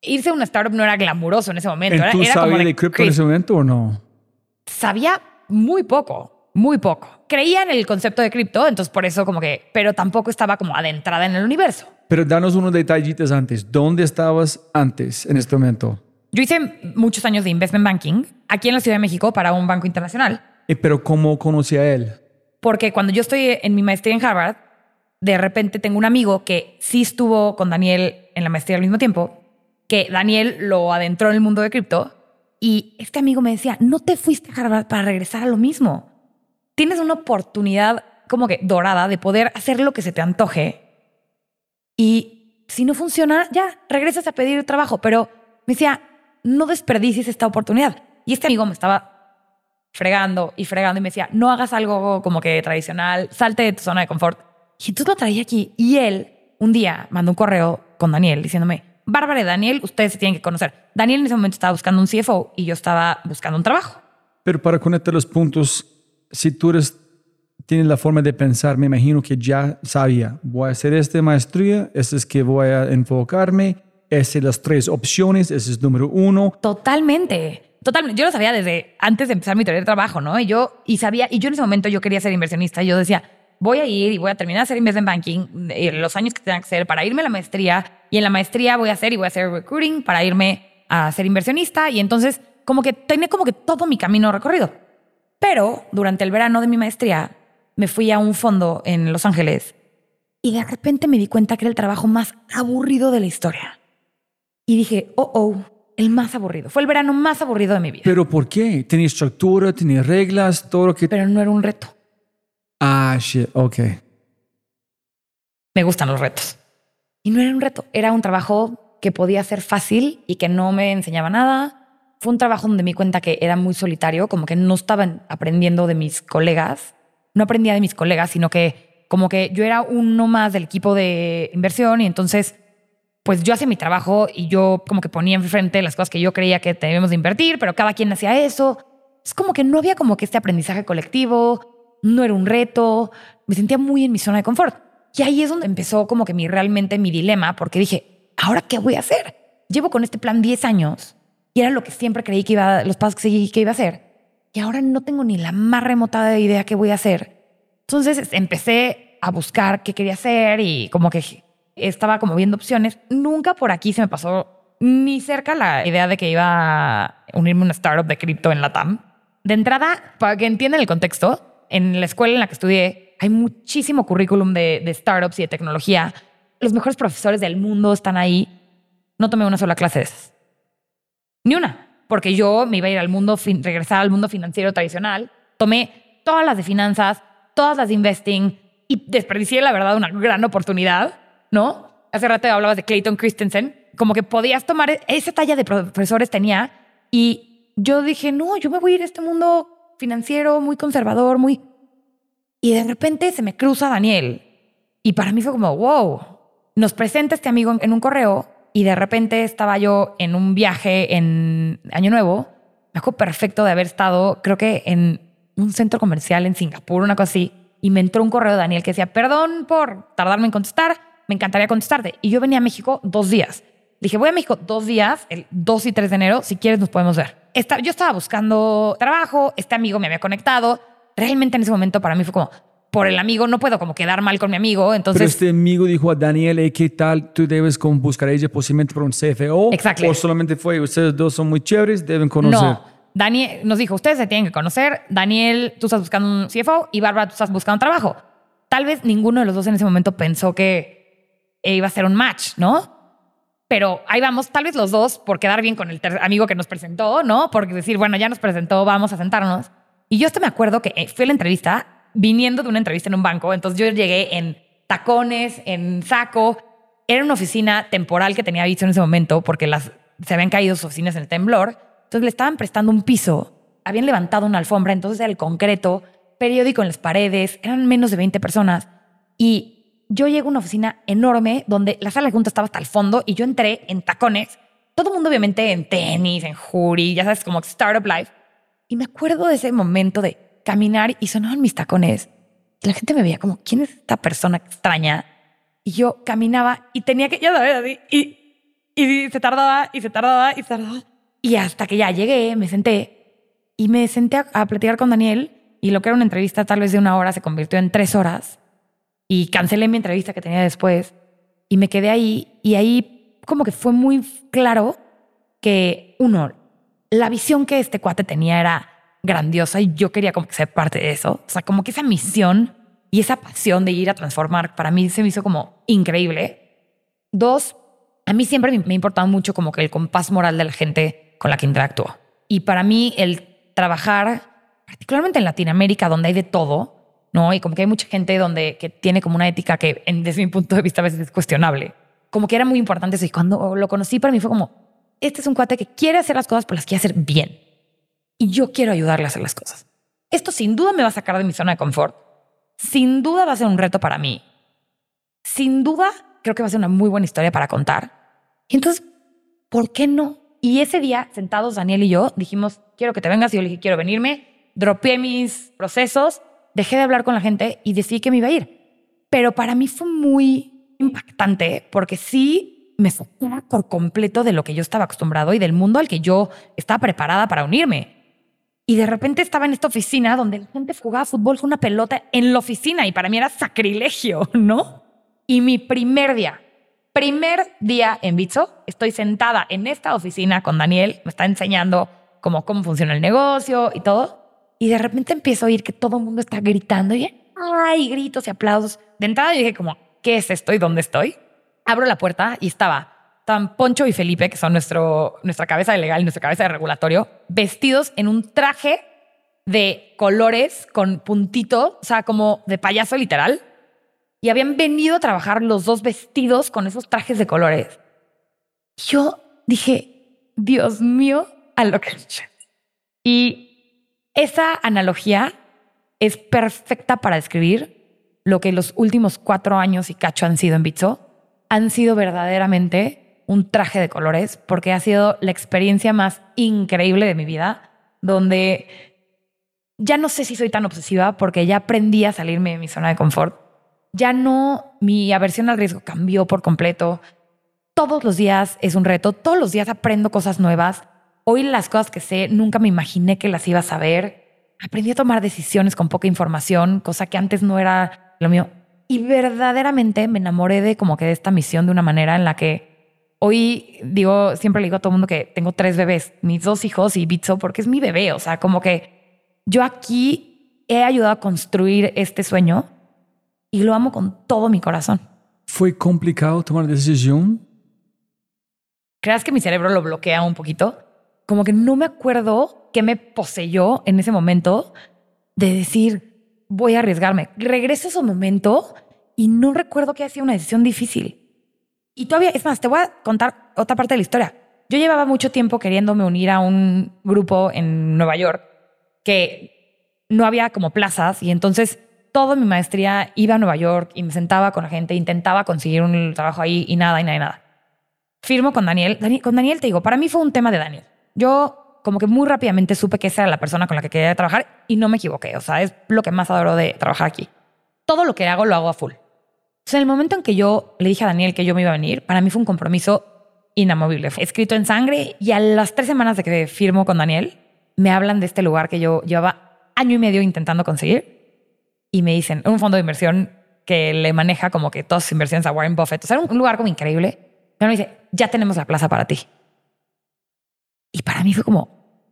S5: irse a una startup no era glamuroso en ese momento.
S1: ¿Tú
S5: era
S1: sabías
S5: de
S1: de cripto en ese momento o no?
S5: sabía muy poco, muy poco. Creía en el concepto de cripto, entonces por eso como que, pero tampoco estaba como adentrada en el universo.
S1: Pero danos unos detallitos antes. ¿Dónde estabas antes en este momento?
S5: Yo hice muchos años de investment banking aquí en la Ciudad de México para un banco internacional,
S1: Eh, pero ¿cómo conocí a él?
S5: Porque cuando yo estoy en mi maestría en Harvard, de repente tengo un amigo que sí estuvo con Daniel en la maestría al mismo tiempo, que Daniel lo adentró en el mundo de cripto y este amigo me decía, no te fuiste a Harvard para regresar a lo mismo. Tienes una oportunidad como que dorada de poder hacer lo que se te antoje y si no funciona, ya regresas a pedir trabajo, pero me decía, no desperdicies esta oportunidad. Y este amigo me estaba fregando y fregando y me decía, no hagas algo como que tradicional, salte de tu zona de confort. Y entonces lo traía aquí y él un día mandó un correo con Daniel diciéndome, Bárbara y Daniel, ustedes se tienen que conocer. Daniel en ese momento estaba buscando un CFO y yo estaba buscando un trabajo.
S1: Pero para conectar los puntos, si tú eres tienes la forma de pensar, me imagino que ya sabía, voy a hacer esta maestría, esta es que voy a enfocarme, esas son las tres opciones, ese es número uno.
S5: Totalmente. Totalmente. Yo lo sabía desde antes de empezar mi teoría de trabajo, ¿no? Y yo, y sabía, y yo en ese momento yo quería ser inversionista. Yo decía, voy a ir y voy a terminar de hacer investment banking eh, los años que tenga que ser para irme a la maestría. Y en la maestría voy a hacer y voy a hacer recruiting para irme a ser inversionista. Y entonces, como que tenía como que todo mi camino recorrido. Pero durante el verano de mi maestría, me fui a un fondo en Los Ángeles y de repente me di cuenta que era el trabajo más aburrido de la historia. Y dije, oh, oh, el más aburrido. Fue el verano más aburrido de mi vida.
S1: ¿Pero por qué? Tenía estructura, tenía reglas, todo lo que...
S5: Pero no era un reto.
S1: Ah, shit, ok.
S5: Me gustan los retos. Y no era un reto, era un trabajo que podía ser fácil y que no me enseñaba nada. Fue un trabajo donde me di cuenta que era muy solitario, como que no estaban aprendiendo de mis colegas. No aprendía de mis colegas, sino que como que yo era uno más del equipo de inversión y entonces pues yo hacía mi trabajo y yo como que ponía enfrente las cosas que yo creía que debíamos de invertir, pero cada quien hacía eso. Es como que no había como que este aprendizaje colectivo, no era un reto, me sentía muy en mi zona de confort. Y ahí es donde empezó como que mi, realmente mi dilema, porque dije, ¿ahora qué voy a hacer? Llevo con este plan 10 años y era lo que siempre creí que iba, los pasos que seguí que iba a hacer. Y ahora no tengo ni la más remota idea qué voy a hacer. Entonces empecé a buscar qué quería hacer y como que estaba como viendo opciones. Nunca por aquí se me pasó ni cerca la idea de que iba a unirme a una startup de cripto en la TAM. De entrada, para que entiendan el contexto, en la escuela en la que estudié hay muchísimo currículum de, startups y de tecnología. Los mejores profesores del mundo están ahí. No tomé una sola clase de esas. Ni una. Porque yo me iba a ir al mundo, regresar al mundo financiero tradicional. Tomé todas las de finanzas, todas las de investing y desperdicié, la verdad, una gran oportunidad ¿no? Hace rato hablabas de Clayton Christensen, como que podías tomar esa talla de profesores tenía y yo dije, no, yo me voy a ir a este mundo financiero muy conservador, muy... Y de repente se me cruza Daniel y para mí fue como, wow, nos presenta este amigo en un correo y de repente estaba yo en un viaje en Año Nuevo, me acuerdo perfecto de haber estado, creo que en un centro comercial en Singapur, una cosa así, y me entró un correo de Daniel que decía, perdón por tardarme en contestar, me encantaría contestarte. Y yo venía a México dos días. Dije, voy a México dos días, el 2 y 3 de enero, si quieres nos podemos ver. yo estaba buscando trabajo, este amigo me había conectado. Realmente en ese momento para mí fue como, por el amigo no puedo como quedar mal con mi amigo, entonces...
S1: Pero este amigo dijo a Daniel, ¿qué tal? Tú debes buscar a ella posiblemente por un CFO.
S5: Exacto.
S1: O solamente fue, ustedes dos son muy chéveres, deben conocer.
S5: No, Daniel nos dijo, ustedes se tienen que conocer. Daniel, tú estás buscando un CFO y Bárbara, tú estás buscando trabajo. Tal vez ninguno de los dos en ese momento pensó que iba a ser un match, ¿no? Pero ahí vamos, tal vez los dos por quedar bien con el amigo que nos presentó, ¿no? Porque decir, bueno, ya nos presentó, vamos a sentarnos. Y yo hasta me acuerdo que eh, fui a la entrevista viniendo de una entrevista en un banco, entonces yo llegué en tacones, en saco. Era una oficina temporal que tenía visto en ese momento porque las, se habían caído sus oficinas en el temblor. Entonces le estaban prestando un piso, habían levantado una alfombra, entonces era el concreto, periódico en las paredes, eran menos de 20 personas. Y yo llego a una oficina enorme donde la sala de estaba hasta el fondo y yo entré en tacones. Todo el mundo obviamente en tenis, en jury, ya sabes, como startup life. Y me acuerdo de ese momento de caminar y sonaban mis tacones. La gente me veía como, ¿quién es esta persona extraña? Y yo caminaba y tenía que, ya sabes, y, y se tardaba y se tardaba y se tardaba. Y hasta que ya llegué, me senté y me senté a platicar con Daniel y lo que era una entrevista tal vez de una hora se convirtió en tres horas y cancelé mi entrevista que tenía después y me quedé ahí y ahí como que fue muy claro que uno, la visión que este cuate tenía era grandiosa y yo quería como ser parte de eso. O sea, como que esa misión y esa pasión de ir a transformar para mí se me hizo como increíble. Dos, a mí siempre me ha importado mucho como que el compás moral de la gente con la que interactúo. Y para mí el trabajar, particularmente en Latinoamérica, donde hay de todo, ¿no? Y como que hay mucha gente donde que tiene como una ética que desde mi punto de vista a veces es cuestionable. Como que era muy importante eso. Y cuando lo conocí para mí fue como, este es un cuate que quiere hacer las cosas, pero las quiere hacer bien. Y yo quiero ayudarle a hacer las cosas. Esto sin duda me va a sacar de mi zona de confort. Sin duda va a ser un reto para mí. Sin duda creo que va a ser una muy buena historia para contar. Y entonces, ¿por qué no? Y ese día, sentados Daniel y yo, dijimos, quiero que te vengas. Y yo le dije, quiero venirme. Dropeé mis procesos dejé de hablar con la gente y decidí que me iba a ir. Pero para mí fue muy impactante porque sí me sacaba por completo de lo que yo estaba acostumbrado y del mundo al que yo estaba preparada para unirme. Y de repente estaba en esta oficina donde la gente jugaba fútbol con una pelota en la oficina y para mí era sacrilegio, ¿no? Y mi primer día, primer día en Bitso, estoy sentada en esta oficina con Daniel, me está enseñando cómo, cómo funciona el negocio y todo. Y de repente empiezo a oír que todo el mundo está gritando y hay gritos y aplausos. De entrada dije como, ¿qué es esto y dónde estoy? Abro la puerta y estaba tan Poncho y Felipe, que son nuestro, nuestra cabeza de legal y nuestra cabeza de regulatorio, vestidos en un traje de colores con puntito, o sea, como de payaso literal. Y habían venido a trabajar los dos vestidos con esos trajes de colores. Yo dije, Dios mío, a lo que... Y esa analogía es perfecta para describir lo que los últimos cuatro años y cacho han sido en Bitso. Han sido verdaderamente un traje de colores porque ha sido la experiencia más increíble de mi vida, donde ya no sé si soy tan obsesiva porque ya aprendí a salirme de mi zona de confort. Ya no, mi aversión al riesgo cambió por completo. Todos los días es un reto, todos los días aprendo cosas nuevas. Hoy las cosas que sé nunca me imaginé que las iba a saber aprendí a tomar decisiones con poca información, cosa que antes no era lo mío. Y verdaderamente me enamoré de como que de esta misión de una manera en la que hoy digo, siempre le digo a todo el mundo que tengo tres bebés, mis dos hijos y Bitso, porque es mi bebé. O sea, como que yo aquí he ayudado a construir este sueño y lo amo con todo mi corazón.
S1: ¿Fue complicado tomar decisión?
S5: ¿Creas que mi cerebro lo bloquea un poquito? Como que no me acuerdo qué me poseyó en ese momento de decir, voy a arriesgarme. Regreso a ese momento y no recuerdo que haya sido una decisión difícil. Y todavía, es más, te voy a contar otra parte de la historia. Yo llevaba mucho tiempo queriéndome unir a un grupo en Nueva York que no había como plazas y entonces toda mi maestría iba a Nueva York y me sentaba con la gente, intentaba conseguir un trabajo ahí y nada, y nada, y nada. Firmo con Daniel. Daniel. Con Daniel te digo, para mí fue un tema de Daniel. Yo como que muy rápidamente supe que esa era la persona con la que quería trabajar y no me equivoqué. O sea, es lo que más adoro de trabajar aquí. Todo lo que hago lo hago a full. Entonces, en el momento en que yo le dije a Daniel que yo me iba a venir, para mí fue un compromiso inamovible. Fue escrito en sangre y a las tres semanas de que firmo con Daniel, me hablan de este lugar que yo llevaba año y medio intentando conseguir y me dicen, un fondo de inversión que le maneja como que todas sus inversiones a Warren Buffett. O sea, era un lugar como increíble. Y me dice, ya tenemos la plaza para ti. Y para mí fue como,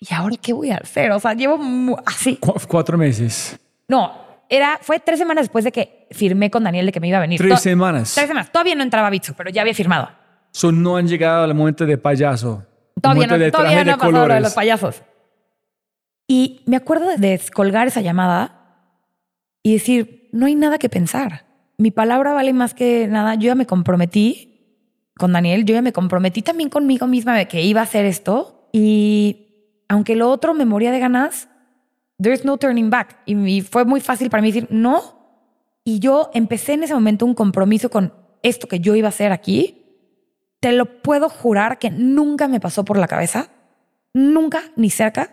S5: ¿y ahora qué voy a hacer? O sea, llevo así.
S1: cuatro meses.
S5: No, era, fue tres semanas después de que firmé con Daniel de que me iba a venir.
S1: Tres semanas.
S5: Tres semanas. Todavía no entraba a Bitso, pero ya había firmado.
S1: So, no han llegado al momento de payaso.
S5: Todavía no, todavía no ha pasado lo de los payasos. Y me acuerdo de descolgar esa llamada y decir, no hay nada que pensar. Mi palabra vale más que nada. Yo ya me comprometí con Daniel, yo ya me comprometí también conmigo misma de que iba a hacer esto y aunque lo otro me moría de ganas, there's no turning back. Y, fue muy fácil para mí decir no. Y yo empecé en ese momento un compromiso con esto que yo iba a hacer aquí. Te lo puedo jurar que nunca me pasó por la cabeza, nunca ni cerca,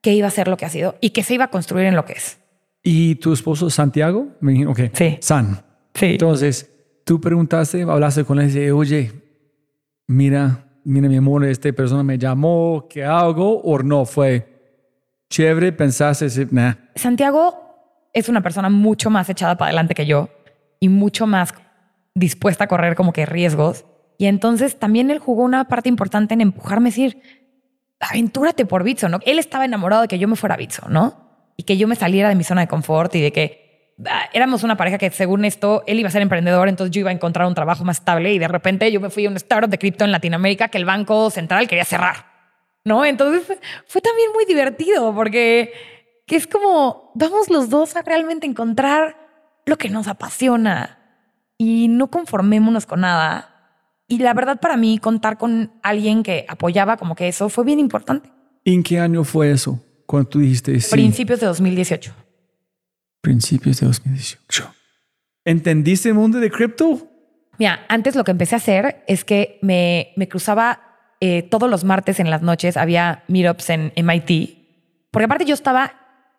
S5: que iba a ser lo que ha sido y que se iba a construir en lo que es.
S1: ¿Y tu esposo Santiago? Ok.
S5: Sí.
S1: San.
S5: Sí.
S1: Entonces, tú preguntaste, hablaste con él y dice, oye, mira, mira mi amor, esta persona me llamó, ¿qué hago? ¿O no? Fue chévere, pensaste, nah.
S5: Santiago es una persona mucho más echada para adelante que yo y mucho más dispuesta a correr como que riesgos. Y entonces también él jugó una parte importante en empujarme a decir, aventúrate por Bitso, ¿no? Él estaba enamorado de que yo me fuera a ¿no? Y que yo me saliera de mi zona de confort y de que éramos una pareja que según esto, él iba a ser emprendedor, entonces yo iba a encontrar un trabajo más estable y de repente yo me fui a un startup de cripto en Latinoamérica que el Banco Central quería cerrar, ¿no? Entonces fue también muy divertido porque que es como, vamos los dos a realmente encontrar lo que nos apasiona y no conformémonos con nada. Y la verdad para mí contar con alguien que apoyaba como que eso fue bien importante.
S1: ¿En qué año fue eso? Cuando tú dijiste sí.
S5: Principios de 2018
S1: principios de 2018. ¿Entendiste el mundo de cripto?
S5: Mira, antes lo que empecé a hacer es que me, me cruzaba eh, todos los martes en las noches, había meetups en MIT, porque aparte yo estaba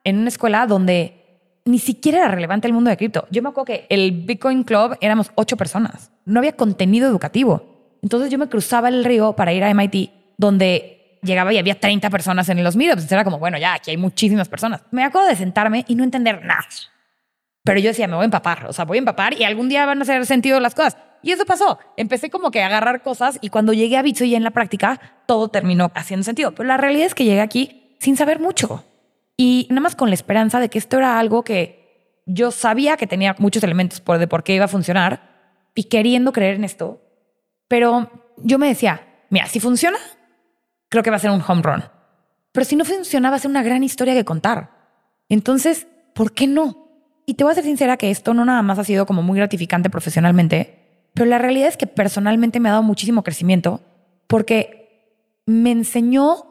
S5: en una escuela donde ni siquiera era relevante el mundo de cripto. Yo me acuerdo que el Bitcoin Club éramos ocho personas. No había contenido educativo. Entonces yo me cruzaba el río para ir a MIT, donde llegaba y había 30 personas en los meetups. Entonces era como, bueno, ya, aquí hay muchísimas personas. Me acuerdo de sentarme y no entender nada. Pero yo decía, me voy a empapar, o sea, voy a empapar y algún día van a hacer sentido las cosas. Y eso pasó. Empecé como que a agarrar cosas y cuando llegué a Bitso y en la práctica, todo terminó haciendo sentido. Pero la realidad es que llegué aquí sin saber mucho. Y nada más con la esperanza de que esto era algo que yo sabía que tenía muchos elementos por, de por qué iba a funcionar y queriendo creer en esto. Pero yo me decía, mira, si funciona, creo que va a ser un home run. Pero si no funciona, va a ser una gran historia que contar. Entonces, ¿por qué no? Y te voy a ser sincera que esto no nada más ha sido como muy gratificante profesionalmente, pero la realidad es que personalmente me ha dado muchísimo crecimiento porque me enseñó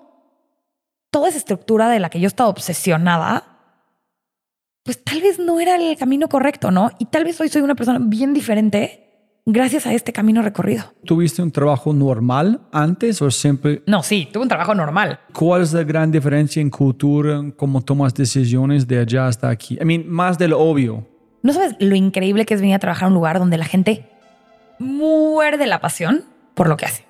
S5: toda esa estructura de la que yo estaba obsesionada, pues tal vez no era el camino correcto, ¿no? Y tal vez hoy soy una persona bien diferente gracias a este camino recorrido.
S1: ¿Tuviste un trabajo normal antes o siempre?
S5: No, sí, tuve un trabajo normal.
S1: ¿Cuál es la gran diferencia en cultura, cómo tomas decisiones de allá hasta aquí? I mean, más de lo obvio.
S5: ¿No sabes lo increíble que es venir a trabajar a un lugar donde la gente muere de la pasión por lo que hace?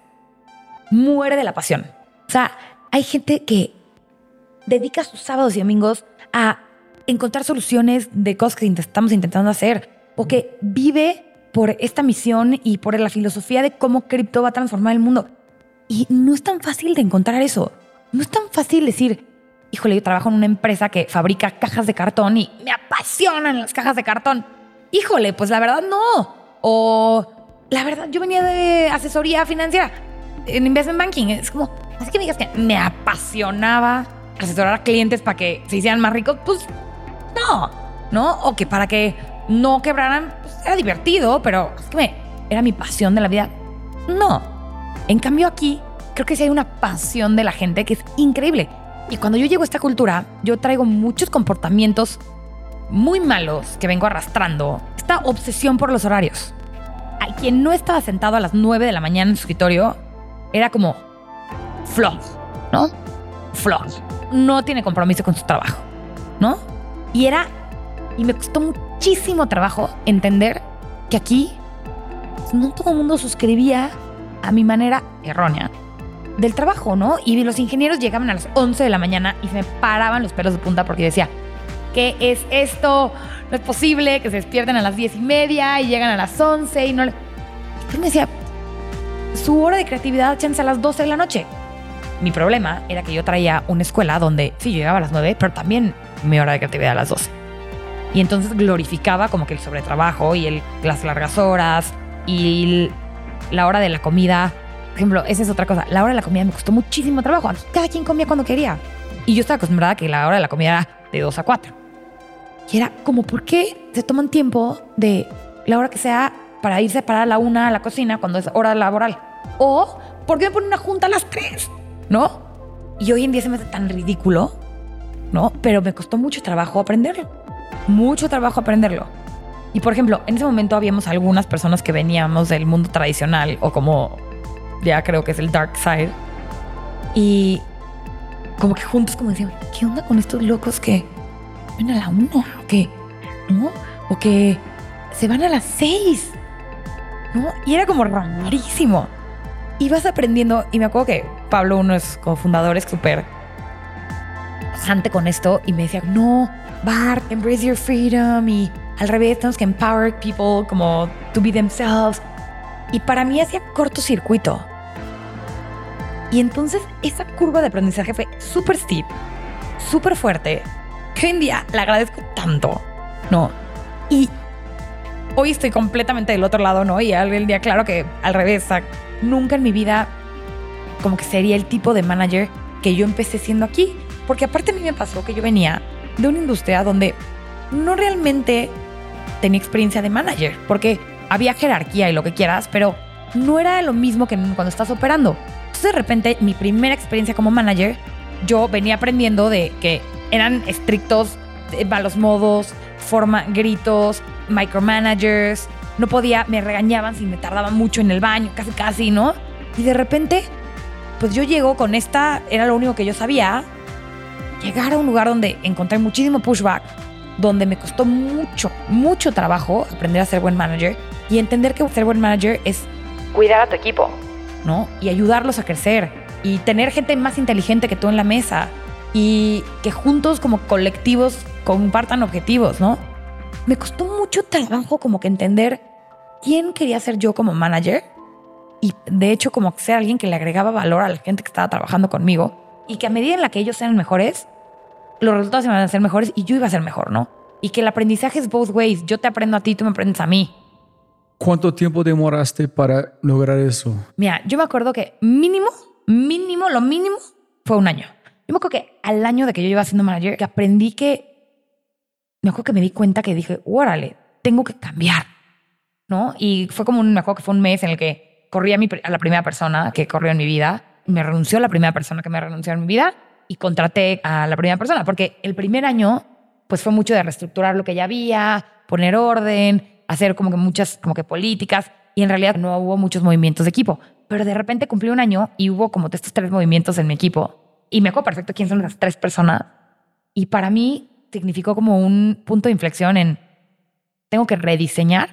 S5: Muere de la pasión. O sea, hay gente que dedica sus sábados y domingos a encontrar soluciones de cosas que estamos intentando hacer o que vive por esta misión y por la filosofía de cómo cripto va a transformar el mundo. Y no es tan fácil de encontrar eso. No es tan fácil decir, híjole, yo trabajo en una empresa que fabrica cajas de cartón y me apasionan las cajas de cartón. Híjole, pues la verdad no. O la verdad, yo venía de asesoría financiera en investment banking. Es como, así que me digas que me apasionaba asesorar a clientes para que se hicieran más ricos. Pues no, ¿no? O que para que no quebraran, era divertido, pero es que me, era mi pasión de la vida. No. En cambio aquí, creo que sí hay una pasión de la gente que es increíble. Y cuando yo llego a esta cultura, yo traigo muchos comportamientos muy malos que vengo arrastrando. Esta obsesión por los horarios. A quien no estaba sentado a las 9 de la mañana en su escritorio era como floj, ¿no? Floj. No tiene compromiso con su trabajo, ¿no? Y era, y me costó muchísimo trabajo entender que aquí no todo el mundo suscribía a mi manera errónea del trabajo, ¿no? Y los ingenieros llegaban a las 11 de la mañana y se me paraban los pelos de punta porque decía, ¿qué es esto? No es posible que se despierten a las 10 y media y llegan a las 11 y no le... Me decía, su hora de creatividad chance a las 12 de la noche. Mi problema era que yo traía una escuela donde sí llegaba a las 9, pero también mi hora de creatividad a las 12. Y entonces glorificaba como que el sobretrabajo y las largas horas y la hora de la comida. Por ejemplo, esa es otra cosa. La hora de la comida me costó muchísimo trabajo. Cada quien comía cuando quería. Y yo estaba acostumbrada a que la hora de la comida era de 2 a 4. Y era como, ¿por qué se toman tiempo de la hora que sea para irse para la una a la cocina cuando es hora laboral? O, ¿por qué me ponen una junta a las 3? ¿No? Y hoy en día se me hace tan ridículo, ¿no? Pero me costó mucho trabajo aprenderlo. Mucho trabajo aprenderlo. Y por ejemplo, en ese momento habíamos algunas personas que veníamos del mundo tradicional o como ya creo que es el dark side. Y como que juntos como decían, ¿qué onda con estos locos que ven a la una? ¿O que no? ¿O que se van a las seis? ¿No? Y era como rarísimo. Y vas aprendiendo, y me acuerdo que Pablo, uno es cofundadores súper pasante con esto, y me decía, no, Bart, embrace your freedom, y al revés, tenemos que empower people como to be themselves. Y para mí hacía cortocircuito. Y entonces esa curva de aprendizaje fue súper steep, súper fuerte, que hoy en día la agradezco tanto, ¿no? Y hoy estoy completamente del otro lado, ¿no? Y el día, claro que al revés, nunca en mi vida como que sería el tipo de manager que yo empecé siendo aquí. Porque aparte a mí me pasó que yo venía de una industria donde no realmente tenía experiencia de manager, porque había jerarquía y lo que quieras, pero no era lo mismo que cuando estás operando. Entonces de repente mi primera experiencia como manager, yo venía aprendiendo de que eran estrictos, malos modos, forma, gritos, micromanagers, no podía, me regañaban si me tardaba mucho en el baño, casi casi, ¿no? Y de repente, pues yo llego con esta, era lo único que yo sabía, llegar a un lugar donde encontré muchísimo pushback donde me costó mucho, mucho trabajo aprender a ser buen manager y entender que ser buen manager es cuidar a tu equipo, ¿no? Y ayudarlos a crecer y tener gente más inteligente que tú en la mesa y que juntos como colectivos compartan objetivos, ¿no? Me costó mucho trabajo como que entender quién quería ser yo como manager y de hecho como ser alguien que le agregaba valor a la gente que estaba trabajando conmigo y que a medida en la que ellos sean mejores, los resultados iban a ser mejores y yo iba a ser mejor, ¿no? Y que el aprendizaje es both ways. Yo te aprendo a ti, tú me aprendes a mí.
S1: ¿Cuánto tiempo demoraste para lograr eso?
S5: Mira, yo me acuerdo que mínimo, mínimo, lo mínimo fue un año. Yo me acuerdo que al año de que yo iba siendo manager, que aprendí que, me acuerdo que me di cuenta que dije, órale, tengo que cambiar, ¿no? Y fue como un, me acuerdo que fue un mes en el que corrí a, mi, a la primera persona que corrió en mi vida, me renunció a la primera persona que me renunció en mi vida y contraté a la primera persona, porque el primer año pues fue mucho de reestructurar lo que ya había, poner orden, hacer como que muchas como que políticas y en realidad no hubo muchos movimientos de equipo. Pero de repente cumplí un año y hubo como estos tres movimientos en mi equipo y me acuerdo perfecto quién son esas tres personas y para mí significó como un punto de inflexión en tengo que rediseñar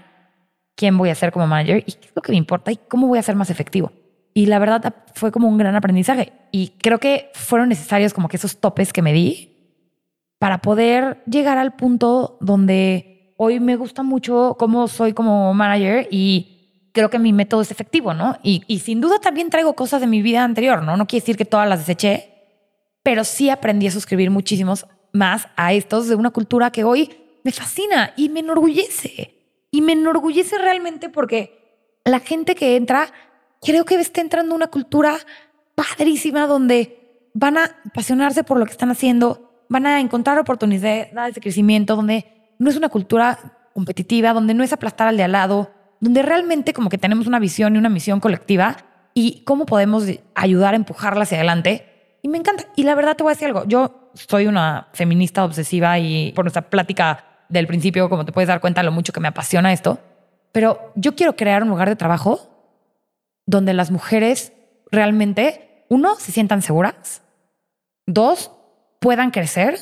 S5: quién voy a ser como manager y qué es lo que me importa y cómo voy a ser más efectivo. Y la verdad fue como un gran aprendizaje. Y creo que fueron necesarios como que esos topes que me di para poder llegar al punto donde hoy me gusta mucho cómo soy como manager y creo que mi método es efectivo, ¿no? Y, y sin duda también traigo cosas de mi vida anterior, ¿no? No quiere decir que todas las deseché, pero sí aprendí a suscribir muchísimos más a estos de una cultura que hoy me fascina y me enorgullece. Y me enorgullece realmente porque la gente que entra creo que está entrando una cultura padrísima donde van a apasionarse por lo que están haciendo, van a encontrar oportunidades de crecimiento, donde no es una cultura competitiva, donde no es aplastar al de al lado, donde realmente como que tenemos una visión y una misión colectiva y cómo podemos ayudar a empujarla hacia adelante. Y me encanta. Y la verdad te voy a decir algo, yo soy una feminista obsesiva y por nuestra plática del principio, como te puedes dar cuenta, lo mucho que me apasiona esto, pero yo quiero crear un lugar de trabajo donde las mujeres realmente, uno, se sientan seguras, dos, puedan crecer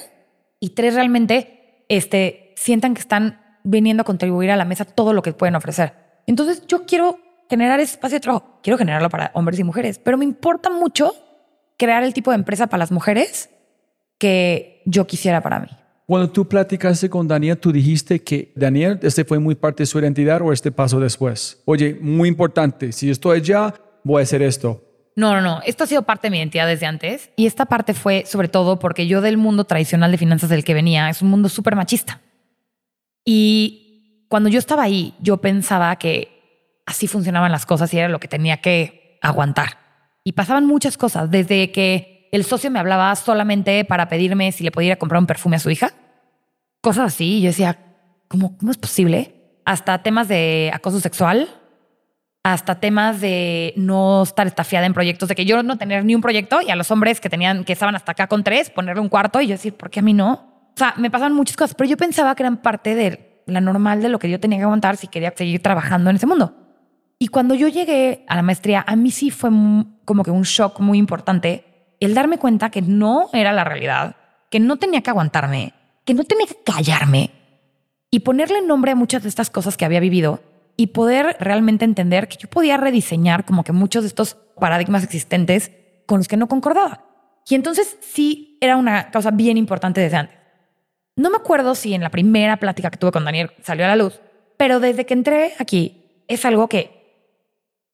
S5: y tres, realmente este, sientan que están viniendo a contribuir a la mesa todo lo que pueden ofrecer. Entonces yo quiero generar ese espacio de trabajo, quiero generarlo para hombres y mujeres, pero me importa mucho crear el tipo de empresa para las mujeres que yo quisiera para mí.
S1: Cuando tú platicaste con Daniel, tú dijiste que Daniel, este fue muy parte de su identidad o este paso después. Oye, muy importante, si estoy allá, voy a hacer esto.
S5: No, no, no. Esto ha sido parte de mi identidad desde antes. Y esta parte fue sobre todo porque yo del mundo tradicional de finanzas del que venía, es un mundo súper machista. Y cuando yo estaba ahí, yo pensaba que así funcionaban las cosas y era lo que tenía que aguantar. Y pasaban muchas cosas, desde que el socio me hablaba solamente para pedirme si le podía comprar un perfume a su hija. Cosas así. Yo decía, ¿cómo, ¿cómo es posible? Hasta temas de acoso sexual, hasta temas de no estar estafiada en proyectos, de que yo no tener ni un proyecto y a los hombres que tenían, que estaban hasta acá con tres, ponerle un cuarto y yo decir, ¿por qué a mí no? O sea, me pasaban muchas cosas, pero yo pensaba que eran parte de la normal de lo que yo tenía que aguantar si quería seguir trabajando en ese mundo. Y cuando yo llegué a la maestría, a mí sí fue como que un shock muy importante el darme cuenta que no era la realidad, que no tenía que aguantarme, que no tenía que callarme y ponerle nombre a muchas de estas cosas que había vivido y poder realmente entender que yo podía rediseñar como que muchos de estos paradigmas existentes con los que no concordaba. Y entonces sí era una causa bien importante desde antes. No me acuerdo si en la primera plática que tuve con Daniel salió a la luz, pero desde que entré aquí es algo que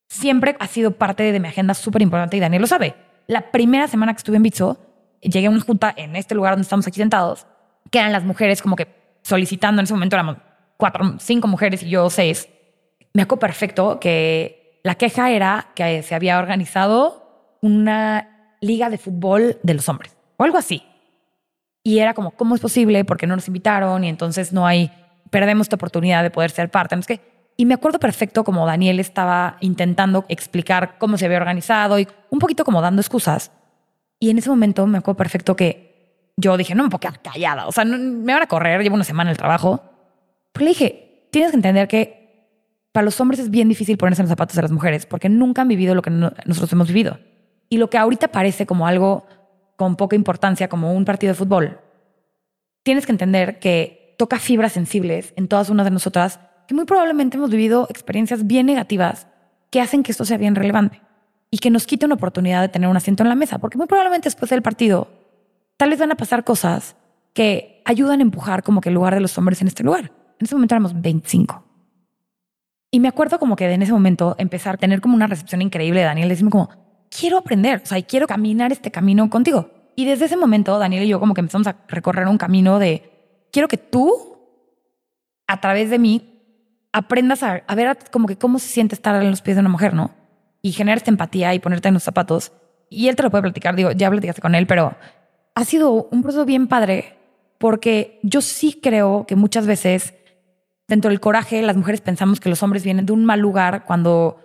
S5: siempre ha sido parte de mi agenda súper importante y Daniel lo sabe. La primera semana que estuve en Bitso, llegué a una junta en este lugar donde estamos aquí sentados, que eran las mujeres como que solicitando, en ese momento éramos cuatro, cinco mujeres y yo seis. Me acuerdo perfecto que la queja era que se había organizado una liga de fútbol de los hombres o algo así. Y era como, ¿cómo es posible? Porque no nos invitaron y entonces no hay, perdemos esta oportunidad de poder ser parte. No es y me acuerdo perfecto como Daniel estaba intentando explicar cómo se había organizado y un poquito como dando excusas. Y en ese momento me acuerdo perfecto que yo dije, no me puedo quedar callada. O sea, me van a correr, llevo una semana en el trabajo. Pero le dije, tienes que entender que para los hombres es bien difícil ponerse en los zapatos de las mujeres porque nunca han vivido lo que nosotros hemos vivido. Y lo que ahorita parece como algo con poca importancia, como un partido de fútbol, tienes que entender que toca fibras sensibles en todas unas de nosotras que muy probablemente hemos vivido experiencias bien negativas que hacen que esto sea bien relevante y que nos quite una oportunidad de tener un asiento en la mesa, porque muy probablemente después del partido tal vez van a pasar cosas que ayudan a empujar como que el lugar de los hombres en este lugar. En ese momento éramos 25. Y me acuerdo como que en ese momento empezar a tener como una recepción increíble de Daniel, decirme como, quiero aprender, o sea, quiero caminar este camino contigo. Y desde ese momento, Daniel y yo como que empezamos a recorrer un camino de, quiero que tú, a través de mí, aprendas a, ver como que cómo se siente estar en los pies de una mujer, ¿no? Y generar empatía y ponerte en los zapatos. Y él te lo puede platicar, digo, ya platicaste con él, pero ha sido un proceso bien padre porque yo sí creo que muchas veces dentro del coraje las mujeres pensamos que los hombres vienen de un mal lugar cuando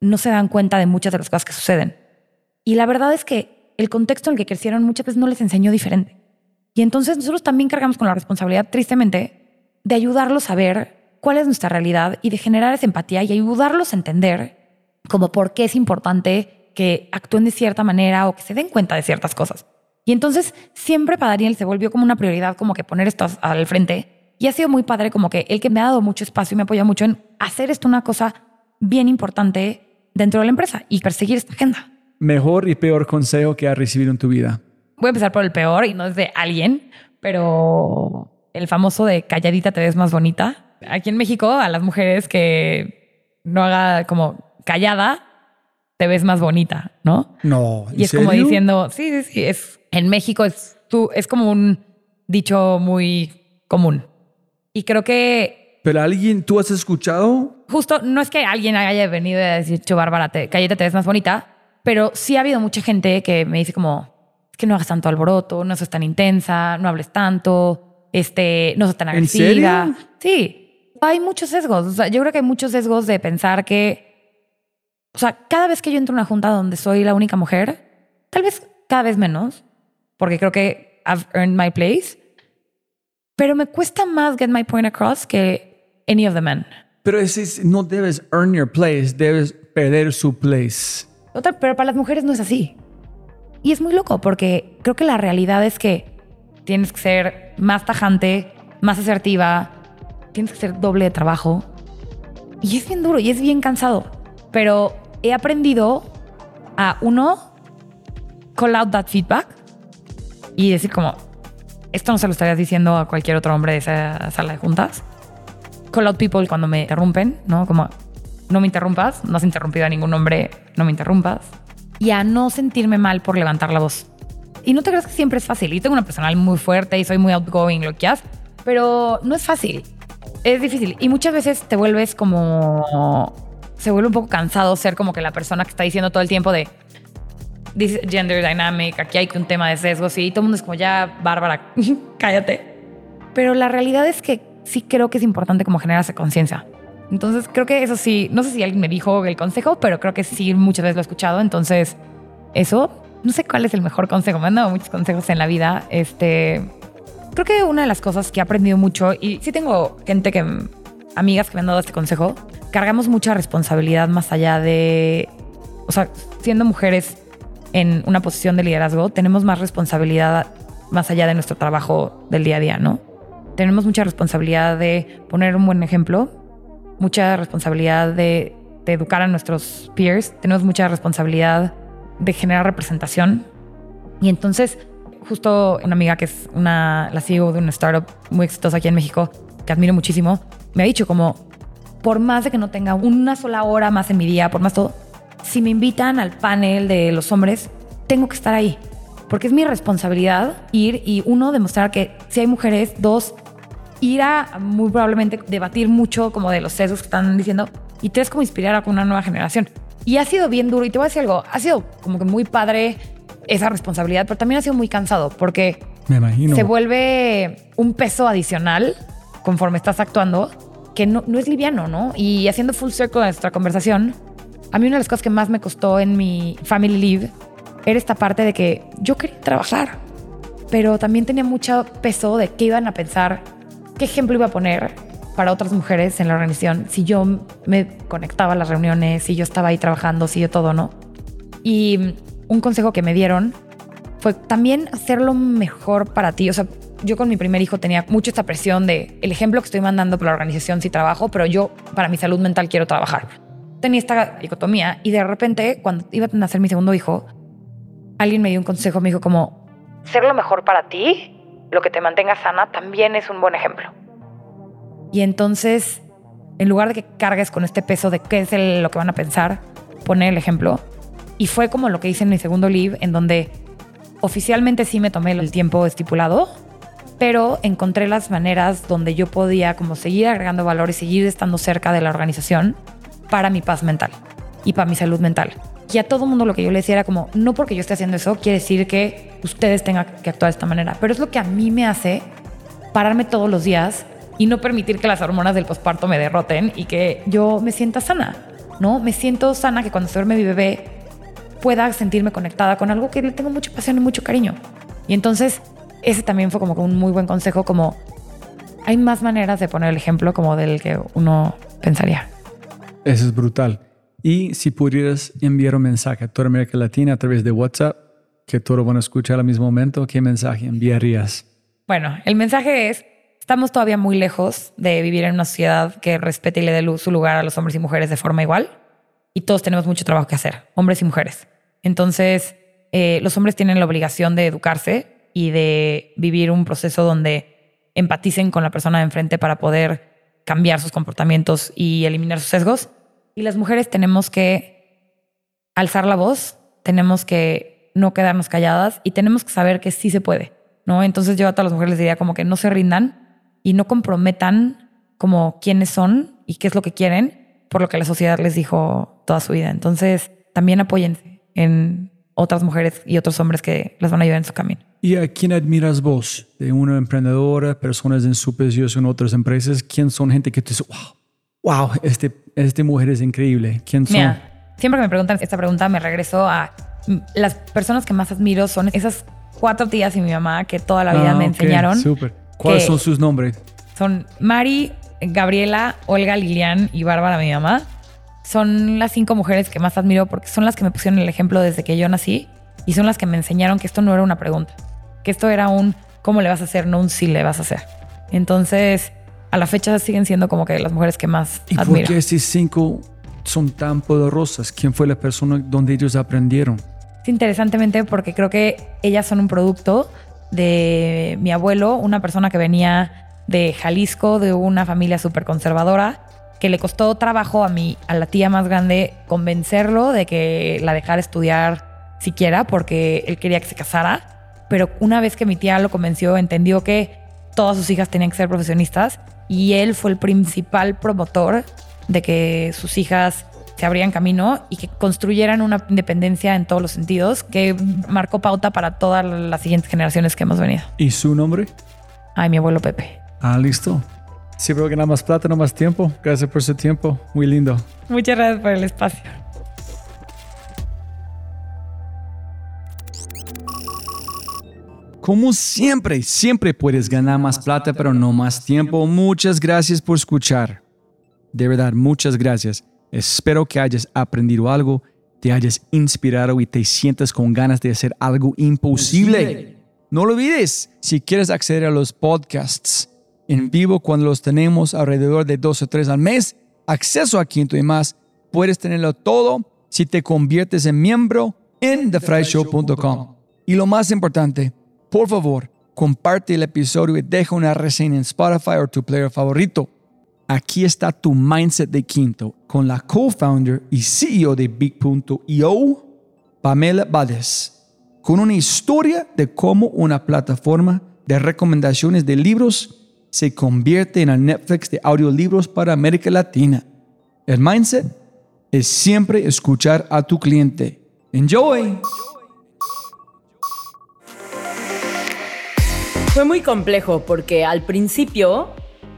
S5: no se dan cuenta de muchas de las cosas que suceden. Y la verdad es que el contexto en el que crecieron muchas veces no les enseñó diferente. Y entonces nosotros también cargamos con la responsabilidad, tristemente, de ayudarlos a ver cuál es nuestra realidad y de generar esa empatía y ayudarlos a entender como por qué es importante que actúen de cierta manera o que se den cuenta de ciertas cosas. Y entonces siempre para Daniel se volvió como una prioridad como que poner esto al frente. Y ha sido muy padre como que el que me ha dado mucho espacio y me apoya mucho en hacer esto una cosa bien importante dentro de la empresa y perseguir esta agenda.
S1: Mejor y peor consejo que has recibido en tu vida.
S5: Voy a empezar por el peor y no es de alguien, pero el famoso de calladita te ves más bonita. Aquí en México a las mujeres que no haga como callada te ves más bonita, ¿no?
S1: No.
S5: Y es como diciendo, sí, sí, sí, es en México es, tú, es como un dicho muy común. Y creo que...
S1: Pero alguien, ¿tú has escuchado?
S5: Justo, no es que alguien haya venido a decir, Bárbara, te, cállate, te ves más bonita, pero sí ha habido mucha gente que me dice como, es que no hagas tanto alboroto, no seas tan intensa, no hables tanto, este, no seas tan agresiva.
S1: ¿En serio?
S5: Sí, hay muchos sesgos. O sea, yo creo que hay muchos sesgos de pensar que, o sea, cada vez que yo entro a una junta donde soy la única mujer, tal vez cada vez menos, porque creo que I've earned my place. Pero me cuesta más get my point across que any of the men.
S1: Pero es, no debes earn your place, debes perder su place.
S5: Otra, pero para las mujeres no es así. Y es muy loco porque creo que la realidad es que tienes que ser más tajante, más asertiva, tienes que ser doble de trabajo. Y es bien duro y es bien cansado. Pero he aprendido a uno, call out that feedback y decir como, esto no se lo estarías diciendo a cualquier otro hombre de esa sala de juntas. Call out people cuando me interrumpen, ¿no? Como, no me interrumpas, no has interrumpido a ningún hombre, no me interrumpas. Y a no sentirme mal por levantar la voz. Y no te creas que siempre es fácil. Yo tengo una personal muy fuerte y soy muy outgoing, lo que haces, pero no es fácil. Es difícil. Y muchas veces te vuelves como. Se vuelve un poco cansado ser como que la persona que está diciendo todo el tiempo de dice gender dynamic, aquí hay un tema de sesgos y todo el mundo es como ya, Bárbara, cállate. Pero la realidad es que sí creo que es importante como generar esa conciencia. Entonces creo que eso sí, no sé si alguien me dijo el consejo, pero creo que sí muchas veces lo he escuchado. Entonces eso, no sé cuál es el mejor consejo. Me han dado muchos consejos en la vida. Este, creo que una de las cosas que he aprendido mucho y sí tengo gente que, amigas que me han dado este consejo, cargamos mucha responsabilidad más allá de, o sea, siendo mujeres en una posición de liderazgo, tenemos más responsabilidad más allá de nuestro trabajo del día a día, ¿no? Tenemos mucha responsabilidad de poner un buen ejemplo, mucha responsabilidad de, educar a nuestros peers, tenemos mucha responsabilidad de generar representación. Y entonces, justo una amiga que es una, la CEO de una startup muy exitosa aquí en México, que admiro muchísimo, me ha dicho como, por más de que no tenga una sola hora más en mi día, por más todo, si me invitan al panel de los hombres, tengo que estar ahí. Porque es mi responsabilidad ir y uno, demostrar que si hay mujeres, dos, ir a muy probablemente debatir mucho como de los sesgos que están diciendo y tres, como inspirar a una nueva generación. Y ha sido bien duro y te voy a decir algo, ha sido como que muy padre esa responsabilidad, pero también ha sido muy cansado porque
S1: Me imagino.
S5: se vuelve un peso adicional conforme estás actuando que no, no es liviano, ¿no? Y haciendo full circle de nuestra conversación, a mí una de las cosas que más me costó en mi family leave era esta parte de que yo quería trabajar, pero también tenía mucho peso de qué iban a pensar, qué ejemplo iba a poner para otras mujeres en la organización si yo me conectaba a las reuniones, si yo estaba ahí trabajando, si yo todo, ¿no? Y un consejo que me dieron fue también hacerlo mejor para ti. O sea, yo con mi primer hijo tenía mucho esta presión de el ejemplo que estoy mandando por la organización si trabajo, pero yo para mi salud mental quiero trabajar. Tenía esta dicotomía y de repente cuando iba a nacer mi segundo hijo, alguien me dio un consejo, me dijo como, ser lo mejor para ti, lo que te mantenga sana, también es un buen ejemplo. Y entonces, en lugar de que cargues con este peso de qué es lo que van a pensar, poner el ejemplo. Y fue como lo que hice en mi segundo live, en donde oficialmente sí me tomé el tiempo estipulado, pero encontré las maneras donde yo podía como seguir agregando valor y seguir estando cerca de la organización para mi paz mental y para mi salud mental. Y a todo mundo lo que yo le decía era como, no porque yo esté haciendo eso, quiere decir que ustedes tengan que actuar de esta manera, pero es lo que a mí me hace pararme todos los días y no permitir que las hormonas del posparto me derroten y que yo me sienta sana, ¿no? Me siento sana que cuando se duerme mi bebé pueda sentirme conectada con algo que le tengo mucha pasión y mucho cariño. Y entonces ese también fue como un muy buen consejo, como hay más maneras de poner el ejemplo como del que uno pensaría.
S1: Eso es brutal. Y si pudieras enviar un mensaje a toda América Latina a través de WhatsApp, que todos van a escuchar al mismo momento, ¿qué mensaje enviarías?
S5: Bueno, el mensaje es, estamos todavía muy lejos de vivir en una sociedad que respete y le dé su lugar a los hombres y mujeres de forma igual. Y todos tenemos mucho trabajo que hacer, hombres y mujeres. Entonces, eh, los hombres tienen la obligación de educarse y de vivir un proceso donde empaticen con la persona de enfrente para poder cambiar sus comportamientos y eliminar sus sesgos. Y las mujeres tenemos que alzar la voz, tenemos que no quedarnos calladas y tenemos que saber que sí se puede, ¿no? Entonces yo a todas las mujeres les diría como que no se rindan y no comprometan como quiénes son y qué es lo que quieren por lo que la sociedad les dijo toda su vida. Entonces también apóyense en otras mujeres y otros hombres que les van a ayudar en su camino.
S1: ¿Y a quién admiras vos? De una emprendedora, personas en su posición en otras empresas, ¿quién son gente que te dice, wow, wow, este, este mujer es increíble? ¿Quién son?
S5: Mira, siempre que me preguntan esta pregunta, me regreso a las personas que más admiro son esas cuatro tías y mi mamá que toda la vida
S1: Ah,
S5: me
S1: ok,
S5: enseñaron.
S1: Súper. ¿Cuáles son sus nombres?
S5: Son Mari, Gabriela, Olga, Lilian y Bárbara, mi mamá. Son las cinco mujeres que más admiro porque son las que me pusieron el ejemplo desde que yo nací y son las que me enseñaron que esto no era una pregunta, que esto era un cómo le vas a hacer, no un sí le vas a hacer. Entonces, a la fecha siguen siendo como que las mujeres que más
S1: ¿Y por
S5: admiro.
S1: qué estos cinco son tan poderosas? ¿Quién fue la persona donde ellos aprendieron?
S5: Es interesantemente porque creo que ellas son un producto de mi abuelo, una persona que venía de Jalisco, de una familia súper conservadora, que le costó trabajo a mi, a la tía más grande convencerlo de que la dejara estudiar siquiera porque él quería que se casara. Pero una vez que mi tía lo convenció, entendió que todas sus hijas tenían que ser profesionistas y él fue el principal promotor de que sus hijas se abrían camino y que construyeran una independencia en todos los sentidos que marcó pauta para todas las siguientes generaciones que hemos venido.
S1: ¿Y su nombre?
S5: Ay, mi abuelo Pepe.
S1: Ah, listo. Siempre que nada más plata, no más tiempo. Gracias por su tiempo. Muy lindo.
S5: Muchas gracias por el espacio.
S1: Como siempre, siempre puedes ganar más plata, pero no más tiempo. Muchas gracias por escuchar. De verdad, muchas gracias. Espero que hayas aprendido algo, te hayas inspirado y te sientas con ganas de hacer algo imposible. No lo olvides, si quieres acceder a los podcasts en vivo cuando los tenemos alrededor de dos o tres al mes, acceso a Quinto y más, puedes tenerlo todo si te conviertes en miembro en thefryshow.com. Y lo más importante, por favor, comparte el episodio y deja una reseña en Spotify o tu player favorito. Aquí está tu mindset de quinto con la co-founder y CEO de Big.io, Pamela Bades, con una historia de cómo una plataforma de recomendaciones de libros se convierte en el Netflix de audiolibros para América Latina. El mindset es siempre escuchar a tu cliente. Enjoy.
S8: Fue muy complejo porque al principio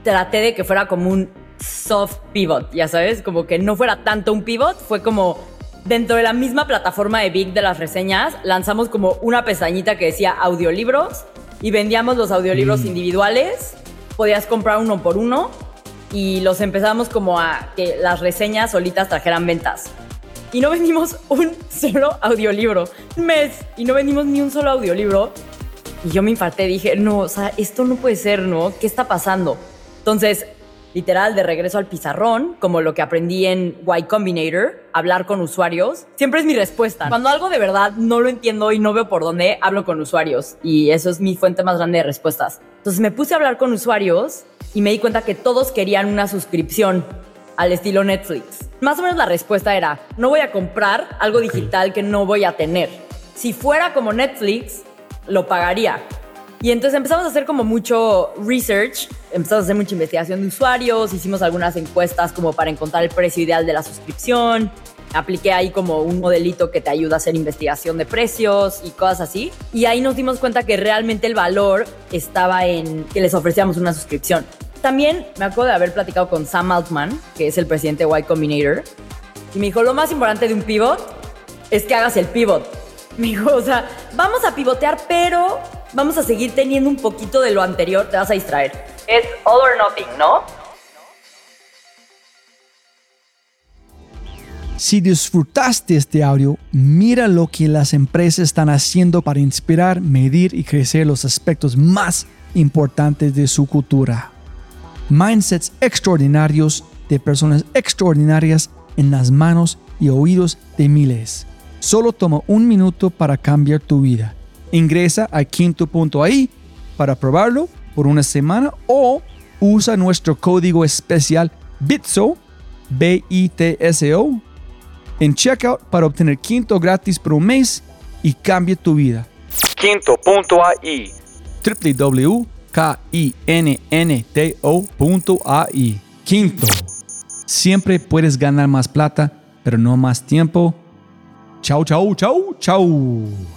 S8: traté de que fuera como un soft pivot, ya sabes, como que no fuera tanto un pivot, fue como dentro de la misma plataforma de Big de las reseñas, lanzamos como una pestañita que decía audiolibros y vendíamos los audiolibros individuales, podías comprar uno por uno y los empezamos como a que las reseñas solitas trajeran ventas. Y no vendimos un solo audiolibro, un mes, y no vendimos ni un solo audiolibro Y yo me infarté, dije, no, o sea, esto no puede ser, ¿no? ¿Qué está pasando? Entonces, literal, de regreso al pizarrón, como lo que aprendí en Y Combinator, hablar con usuarios, siempre es mi respuesta. Cuando algo de verdad no lo entiendo y no veo por dónde, hablo con usuarios. Y eso es mi fuente más grande de respuestas. Entonces me puse a hablar con usuarios y me di cuenta que todos querían una suscripción al estilo Netflix. Más o menos la respuesta era, no voy a comprar algo digital que no voy a tener. Si fuera como Netflix, lo pagaría. Y entonces empezamos a hacer como mucho research, empezamos a hacer mucha investigación de usuarios, hicimos algunas encuestas como para encontrar el precio ideal de la suscripción, apliqué ahí como un modelito que te ayuda a hacer investigación de precios y cosas así. Y ahí nos dimos cuenta que realmente el valor estaba en que les ofrecíamos una suscripción. También me acuerdo de haber platicado con Sam Altman, que es el presidente de Y Combinator, y me dijo, lo más importante de un pivot es que hagas el pivot. Me dijo, o sea, vamos a pivotear, pero vamos a seguir teniendo un poquito de lo anterior, te vas a distraer. Es all or nothing, ¿no?
S1: Si disfrutaste este audio, mira lo que las empresas están haciendo para inspirar, medir y crecer los aspectos más importantes de su cultura. Mindsets extraordinarios de personas extraordinarias en las manos y oídos de miles. Solo toma un minuto para cambiar tu vida. Ingresa a quinto.ai para probarlo por una semana o usa nuestro código especial BITSO, B-I-T-S-O, en checkout para obtener quinto gratis por un mes y cambie tu vida.
S7: Quinto.ai.
S1: www.kinnto.ai. Quinto. Siempre puedes ganar más plata, pero no más tiempo. Chau, chau, chau, chau.